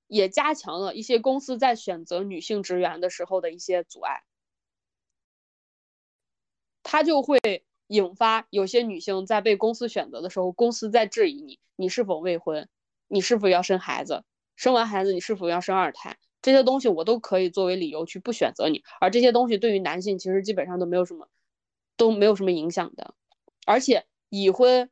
也加强了一些公司在选择女性职员的时候的一些阻碍，它就会引发有些女性在被公司选择的时候，公司在质疑你，你是否未婚，你是否要生孩子，生完孩子你是否要生二胎，这些东西我都可以作为理由去不选择你，而这些东西对于男性其实基本上都没有什么。都没有什么影响的，而且已婚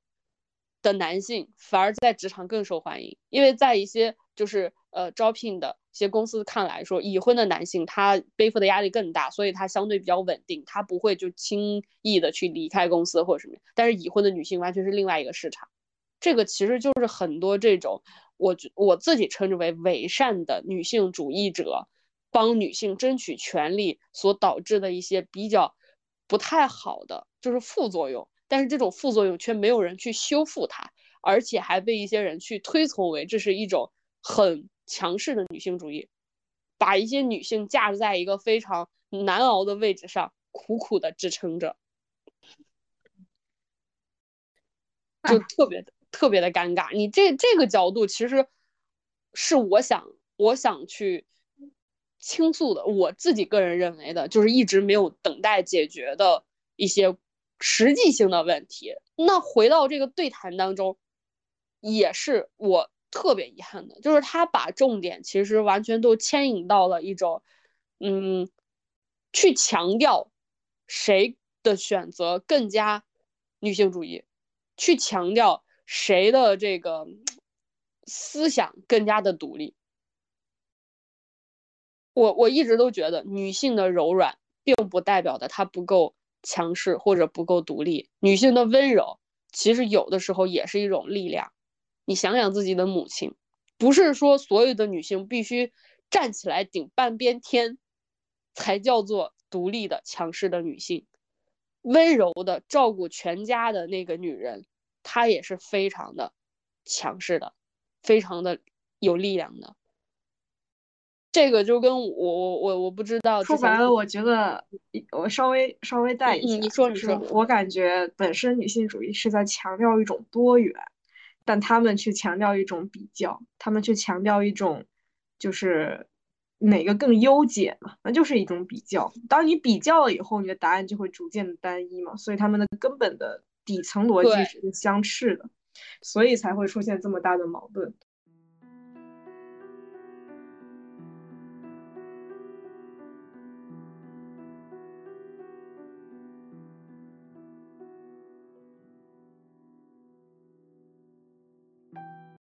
的男性反而在职场更受欢迎，因为在一些就是呃招聘的些公司看来说，已婚的男性他背负的压力更大，所以他相对比较稳定，他不会就轻易的去离开公司或者什么。但是已婚的女性完全是另外一个市场，这个其实就是很多这种我我自己称之为伪善的女性主义者帮女性争取权利所导致的一些比较。不太好的就是副作用，但是这种副作用却没有人去修复它，而且还被一些人去推崇为这是一种很强势的女性主义，把一些女性架在一个非常难熬的位置上，苦苦的支撑着，就特别的特别的尴尬。你这这个角度其实是我想我想去。倾诉的，我自己个人认为的，就是一直没有等待解决的一些实际性的问题。那回到这个对谈当中，也是我特别遗憾的，就是他把重点其实完全都牵引到了一种，嗯，去强调谁的选择更加女性主义，去强调谁的这个思想更加的独立。我我一直都觉得，女性的柔软并不代表的她不够强势或者不够独立。女性的温柔其实有的时候也是一种力量。你想想自己的母亲，不是说所有的女性必须站起来顶半边天才叫做独立的强势的女性。温柔的照顾全家的那个女人，她也是非常的强势的，非常的有力量的。这个就跟我我我我不知道。说白了，我觉得我稍微稍微带一下，你说你说，我感觉本身女性主义是在强调一种多元，但他们去强调一种比较，他们去强调一种就是哪个更优解嘛，那就是一种比较。当你比较了以后，你的答案就会逐渐的单一嘛，所以他们的根本的底层逻辑是相斥的，所以才会出现这么大的矛盾。